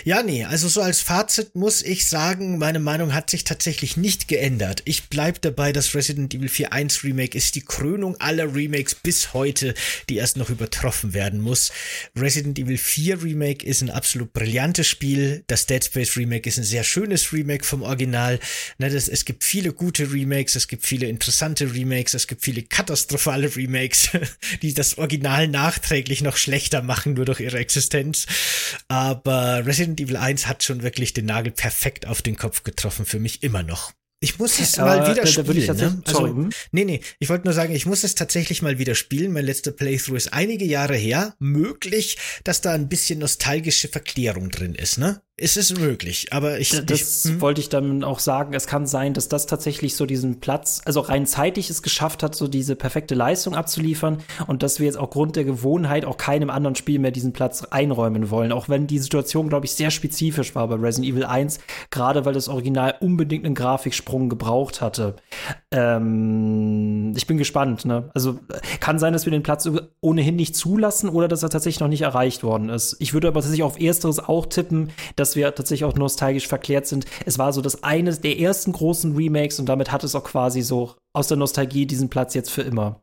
Ja, nee, also so als Fazit muss ich sagen, meine Meinung hat sich tatsächlich nicht geändert. Ich bleib dabei, dass Resident Evil 4 1 Remake ist die Krönung aller Remakes bis heute, die erst noch übertroffen werden muss. Resident Evil 4 Remake ist ein absolut brillantes Spiel. Das Dead Space Remake ist ein sehr schönes Remake vom Original. Ne, das, es gibt viele gute Remakes, es gibt viele interessante Remakes, es gibt viele katastrophale Remakes, die das Original nachträglich noch schlechter machen, nur durch ihre Existenz. Aber Resident Evil 1 hat schon wirklich den Nagel perfekt auf den Kopf getroffen, für mich immer noch. Ich muss es äh, mal wieder spielen. Ne? Also, hm? nee, nee, ich wollte nur sagen, ich muss es tatsächlich mal wieder spielen. Mein letzter Playthrough ist einige Jahre her. Möglich, dass da ein bisschen nostalgische Verklärung drin ist, ne? Es ist möglich, aber ich. Das ich, hm? wollte ich dann auch sagen. Es kann sein, dass das tatsächlich so diesen Platz, also rein zeitig es geschafft hat, so diese perfekte Leistung abzuliefern und dass wir jetzt aufgrund der Gewohnheit auch keinem anderen Spiel mehr diesen Platz einräumen wollen. Auch wenn die Situation, glaube ich, sehr spezifisch war bei Resident Evil 1, gerade weil das Original unbedingt einen Grafiksprung gebraucht hatte. Ähm, ich bin gespannt, ne? Also kann sein, dass wir den Platz ohnehin nicht zulassen oder dass er tatsächlich noch nicht erreicht worden ist. Ich würde aber tatsächlich auf Ersteres auch tippen, dass dass wir tatsächlich auch nostalgisch verklärt sind. Es war so das eine der ersten großen Remakes und damit hat es auch quasi so aus der Nostalgie diesen Platz jetzt für immer.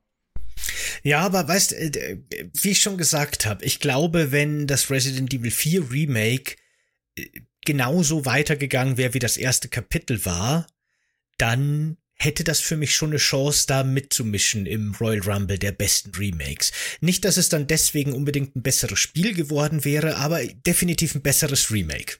Ja, aber weißt, äh, wie ich schon gesagt habe, ich glaube, wenn das Resident Evil 4 Remake äh, genauso weitergegangen wäre, wie das erste Kapitel war, dann hätte das für mich schon eine Chance, da mitzumischen im Royal Rumble der besten Remakes. Nicht, dass es dann deswegen unbedingt ein besseres Spiel geworden wäre, aber definitiv ein besseres Remake.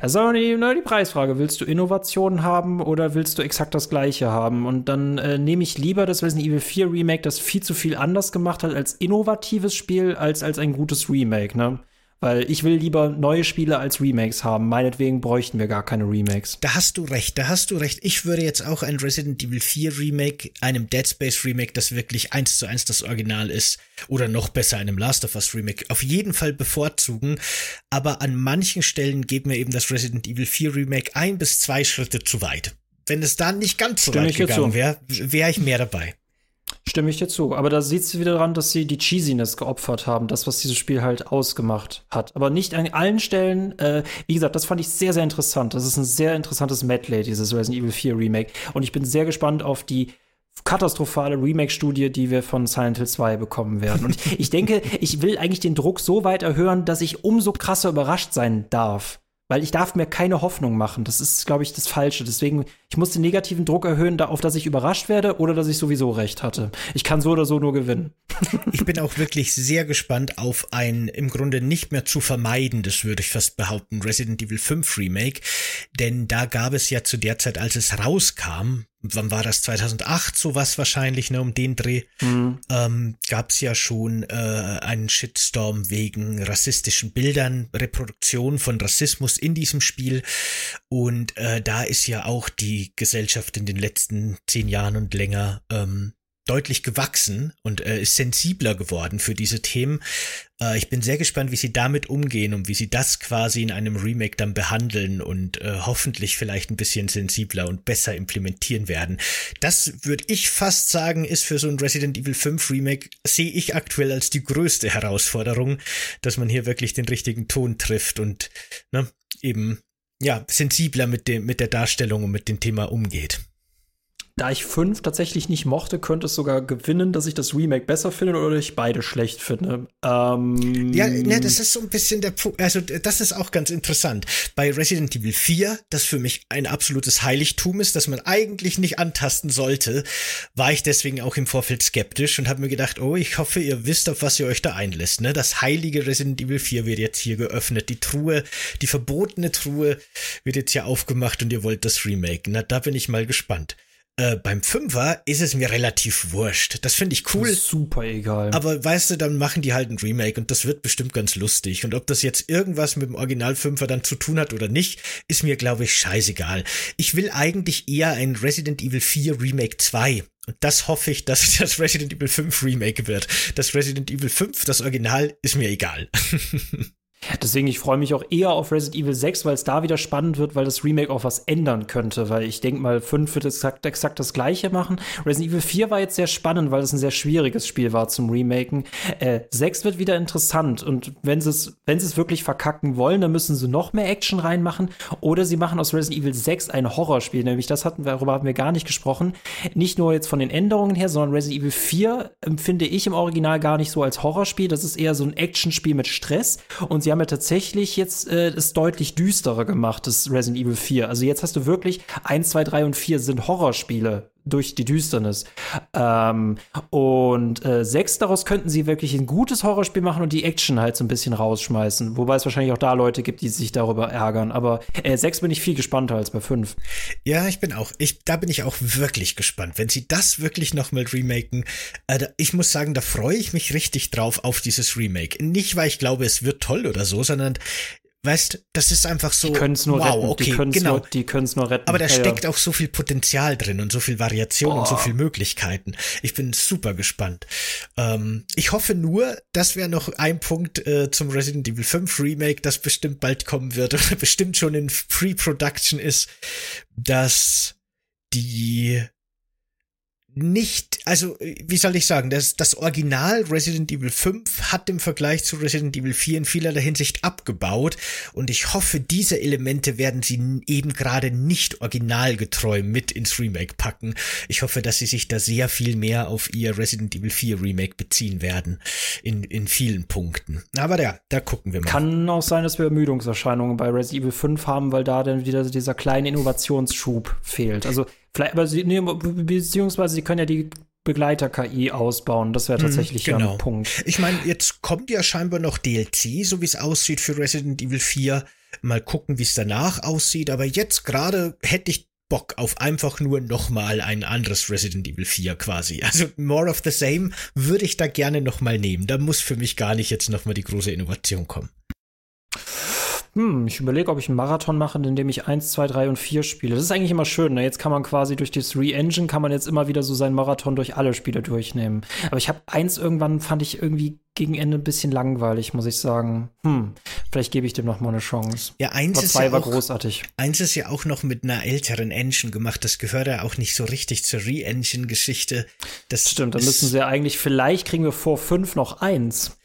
Also die, die Preisfrage, willst du Innovationen haben oder willst du exakt das gleiche haben? Und dann äh, nehme ich lieber das Resident Evil 4 Remake, das viel zu viel anders gemacht hat als innovatives Spiel, als als ein gutes Remake, ne? Weil ich will lieber neue Spiele als Remakes haben. Meinetwegen bräuchten wir gar keine Remakes. Da hast du recht, da hast du recht. Ich würde jetzt auch ein Resident Evil 4 Remake, einem Dead Space Remake, das wirklich eins zu eins das Original ist, oder noch besser einem Last of Us Remake, auf jeden Fall bevorzugen. Aber an manchen Stellen geht mir eben das Resident Evil 4 Remake ein bis zwei Schritte zu weit. Wenn es da nicht ganz so Stimme weit gegangen wäre, wäre ich mehr dabei. Stimme ich dir zu. Aber da sieht es wieder daran, dass sie die Cheesiness geopfert haben, das, was dieses Spiel halt ausgemacht hat. Aber nicht an allen Stellen. Äh, wie gesagt, das fand ich sehr, sehr interessant. Das ist ein sehr interessantes Medley, dieses Resident Evil 4 Remake. Und ich bin sehr gespannt auf die katastrophale Remake-Studie, die wir von Silent Hill 2 bekommen werden. Und ich denke, ich will eigentlich den Druck so weit erhöhen, dass ich umso krasser überrascht sein darf. Weil ich darf mir keine Hoffnung machen. Das ist, glaube ich, das Falsche. Deswegen, ich muss den negativen Druck erhöhen, auf dass ich überrascht werde oder dass ich sowieso recht hatte. Ich kann so oder so nur gewinnen. Ich bin auch wirklich sehr gespannt auf ein im Grunde nicht mehr zu vermeidendes, würde ich fast behaupten, Resident Evil 5 Remake. Denn da gab es ja zu der Zeit, als es rauskam, wann war das 2008 sowas wahrscheinlich ne um den Dreh mhm. ähm, gab es ja schon äh, einen Shitstorm wegen rassistischen Bildern Reproduktion von Rassismus in diesem Spiel und äh, da ist ja auch die Gesellschaft in den letzten zehn Jahren und länger ähm, deutlich gewachsen und äh, ist sensibler geworden für diese Themen. Äh, ich bin sehr gespannt, wie sie damit umgehen und wie sie das quasi in einem Remake dann behandeln und äh, hoffentlich vielleicht ein bisschen sensibler und besser implementieren werden. Das würde ich fast sagen, ist für so ein Resident Evil 5 Remake, sehe ich aktuell als die größte Herausforderung, dass man hier wirklich den richtigen Ton trifft und ne, eben ja sensibler mit dem mit der Darstellung und mit dem Thema umgeht. Da ich fünf tatsächlich nicht mochte, könnte es sogar gewinnen, dass ich das Remake besser finde oder ich beide schlecht finde. Ähm ja, ne, das ist so ein bisschen der Punkt. Also, das ist auch ganz interessant. Bei Resident Evil 4, das für mich ein absolutes Heiligtum ist, das man eigentlich nicht antasten sollte, war ich deswegen auch im Vorfeld skeptisch und habe mir gedacht, oh, ich hoffe, ihr wisst, auf was ihr euch da einlässt. Ne? Das heilige Resident Evil 4 wird jetzt hier geöffnet. Die Truhe, die verbotene Truhe wird jetzt hier aufgemacht und ihr wollt das Remake. Na, da bin ich mal gespannt. Äh, beim Fünfer ist es mir relativ wurscht. Das finde ich cool. Super egal. Aber weißt du, dann machen die halt ein Remake und das wird bestimmt ganz lustig. Und ob das jetzt irgendwas mit dem Original Fünfer dann zu tun hat oder nicht, ist mir, glaube ich, scheißegal. Ich will eigentlich eher ein Resident Evil 4 Remake 2. Und das hoffe ich, dass das Resident Evil 5 Remake wird. Das Resident Evil 5, das Original, ist mir egal. Deswegen, ich freue mich auch eher auf Resident Evil 6, weil es da wieder spannend wird, weil das Remake auch was ändern könnte. Weil ich denke mal, 5 wird exakt, exakt das gleiche machen. Resident Evil 4 war jetzt sehr spannend, weil es ein sehr schwieriges Spiel war zum Remaken. Äh, 6 wird wieder interessant. Und wenn sie es, wenn es wirklich verkacken wollen, dann müssen sie noch mehr Action reinmachen. Oder sie machen aus Resident Evil 6 ein Horrorspiel. Nämlich das hatten wir, darüber haben wir gar nicht gesprochen. Nicht nur jetzt von den Änderungen her, sondern Resident Evil 4 empfinde ich im Original gar nicht so als Horrorspiel. Das ist eher so ein Actionspiel mit Stress. Und sie haben ja tatsächlich jetzt äh, es deutlich düsterer gemacht, das Resident Evil 4. Also jetzt hast du wirklich 1, 2, 3 und 4 sind Horrorspiele durch die Düsternis. Ähm, und äh, sechs daraus könnten sie wirklich ein gutes Horrorspiel machen und die Action halt so ein bisschen rausschmeißen. Wobei es wahrscheinlich auch da Leute gibt, die sich darüber ärgern. Aber äh, sechs bin ich viel gespannter als bei fünf. Ja, ich bin auch, ich, da bin ich auch wirklich gespannt. Wenn sie das wirklich nochmal remaken, äh, ich muss sagen, da freue ich mich richtig drauf auf dieses Remake. Nicht, weil ich glaube, es wird toll oder so, sondern Weißt, das ist einfach so. Die können es nur wow, retten. Okay, die können es genau. nur, die nur retten. Aber da ja, steckt ja. auch so viel Potenzial drin und so viel Variation Boah. und so viel Möglichkeiten. Ich bin super gespannt. Ähm, ich hoffe nur, das wäre noch ein Punkt äh, zum Resident Evil 5 Remake, das bestimmt bald kommen wird oder bestimmt schon in Pre-Production ist, dass die nicht, also wie soll ich sagen, das, das Original Resident Evil 5 hat im Vergleich zu Resident Evil 4 in vielerlei Hinsicht abgebaut und ich hoffe, diese Elemente werden sie eben gerade nicht originalgetreu mit ins Remake packen. Ich hoffe, dass sie sich da sehr viel mehr auf ihr Resident Evil 4 Remake beziehen werden in, in vielen Punkten. Aber ja, da gucken wir mal. Kann auch sein, dass wir Ermüdungserscheinungen bei Resident Evil 5 haben, weil da dann wieder dieser kleine Innovationsschub fehlt. Also Vielleicht, aber sie, nee, beziehungsweise sie können ja die Begleiter-KI ausbauen. Das wäre tatsächlich genau. ja ein Punkt. Ich meine, jetzt kommt ja scheinbar noch DLC, so wie es aussieht für Resident Evil 4. Mal gucken, wie es danach aussieht. Aber jetzt gerade hätte ich Bock auf einfach nur nochmal ein anderes Resident Evil 4 quasi. Also more of the same würde ich da gerne nochmal nehmen. Da muss für mich gar nicht jetzt nochmal die große Innovation kommen. Hm, ich überlege, ob ich einen Marathon mache, in dem ich 1, 2, 3 und 4 spiele. Das ist eigentlich immer schön. Ne? Jetzt kann man quasi durch das Re-Engine kann man jetzt immer wieder so seinen Marathon durch alle Spiele durchnehmen. Aber ich habe eins irgendwann, fand ich irgendwie gegen Ende ein bisschen langweilig, muss ich sagen. Hm, vielleicht gebe ich dem noch mal eine Chance. Ja, eins ist ja war auch, großartig. Eins ist ja auch noch mit einer älteren Engine gemacht. Das gehört ja auch nicht so richtig zur Re-Engine-Geschichte. Das Stimmt, dann müssen sie ja eigentlich, vielleicht kriegen wir vor fünf noch eins.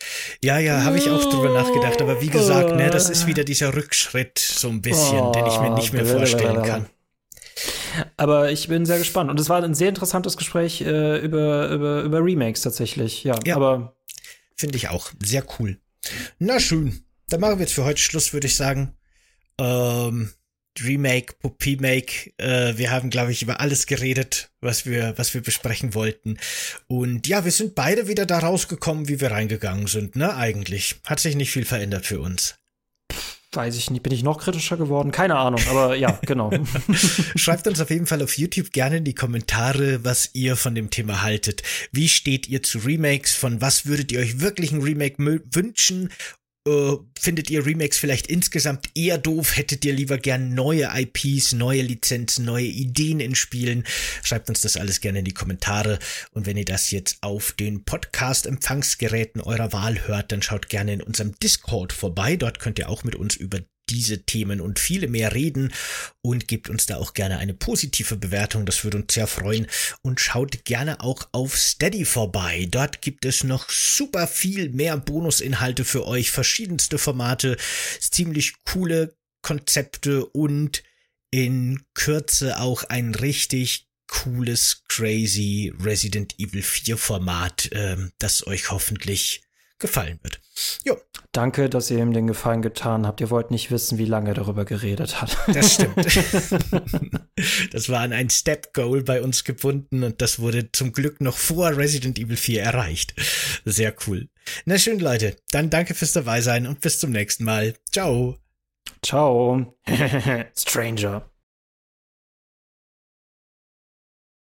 Ja, ja, habe ich auch drüber nachgedacht. Aber wie gesagt, ne, das ist wieder dieser Rückschritt so ein bisschen, den ich mir nicht mehr vorstellen kann. Aber ich bin sehr gespannt. Und es war ein sehr interessantes Gespräch äh, über, über, über Remakes tatsächlich. Ja, Ja. aber Finde ich auch. Sehr cool. Na schön. Dann machen wir jetzt für heute Schluss, würde ich sagen. Ähm, Remake, Puppy-Make. Äh, wir haben, glaube ich, über alles geredet, was wir, was wir besprechen wollten. Und ja, wir sind beide wieder da rausgekommen, wie wir reingegangen sind, ne? Eigentlich. Hat sich nicht viel verändert für uns. Weiß ich nicht, bin ich noch kritischer geworden? Keine Ahnung, aber ja, genau. Schreibt uns auf jeden Fall auf YouTube gerne in die Kommentare, was ihr von dem Thema haltet. Wie steht ihr zu Remakes? Von was würdet ihr euch wirklich ein Remake wünschen? Äh, findet ihr Remakes vielleicht insgesamt eher doof? Hättet ihr lieber gern neue IPs, neue Lizenzen, neue Ideen in Spielen? Schreibt uns das alles gerne in die Kommentare. Und wenn ihr das jetzt auf den Podcast-Empfangsgeräten eurer Wahl hört, dann schaut gerne in unserem Discord vorbei. Dort könnt ihr auch mit uns über diese Themen und viele mehr reden und gebt uns da auch gerne eine positive Bewertung, das würde uns sehr freuen und schaut gerne auch auf Steady vorbei. Dort gibt es noch super viel mehr Bonusinhalte für euch, verschiedenste Formate, ziemlich coole Konzepte und in Kürze auch ein richtig cooles, crazy Resident Evil 4 Format, äh, das euch hoffentlich gefallen wird. Jo. Danke, dass ihr ihm den Gefallen getan habt. Ihr wollt nicht wissen, wie lange er darüber geredet hat. Das stimmt. das war an ein Step Goal bei uns gebunden und das wurde zum Glück noch vor Resident Evil 4 erreicht. Sehr cool. Na schön, Leute. Dann danke fürs dabei sein und bis zum nächsten Mal. Ciao. Ciao. Stranger.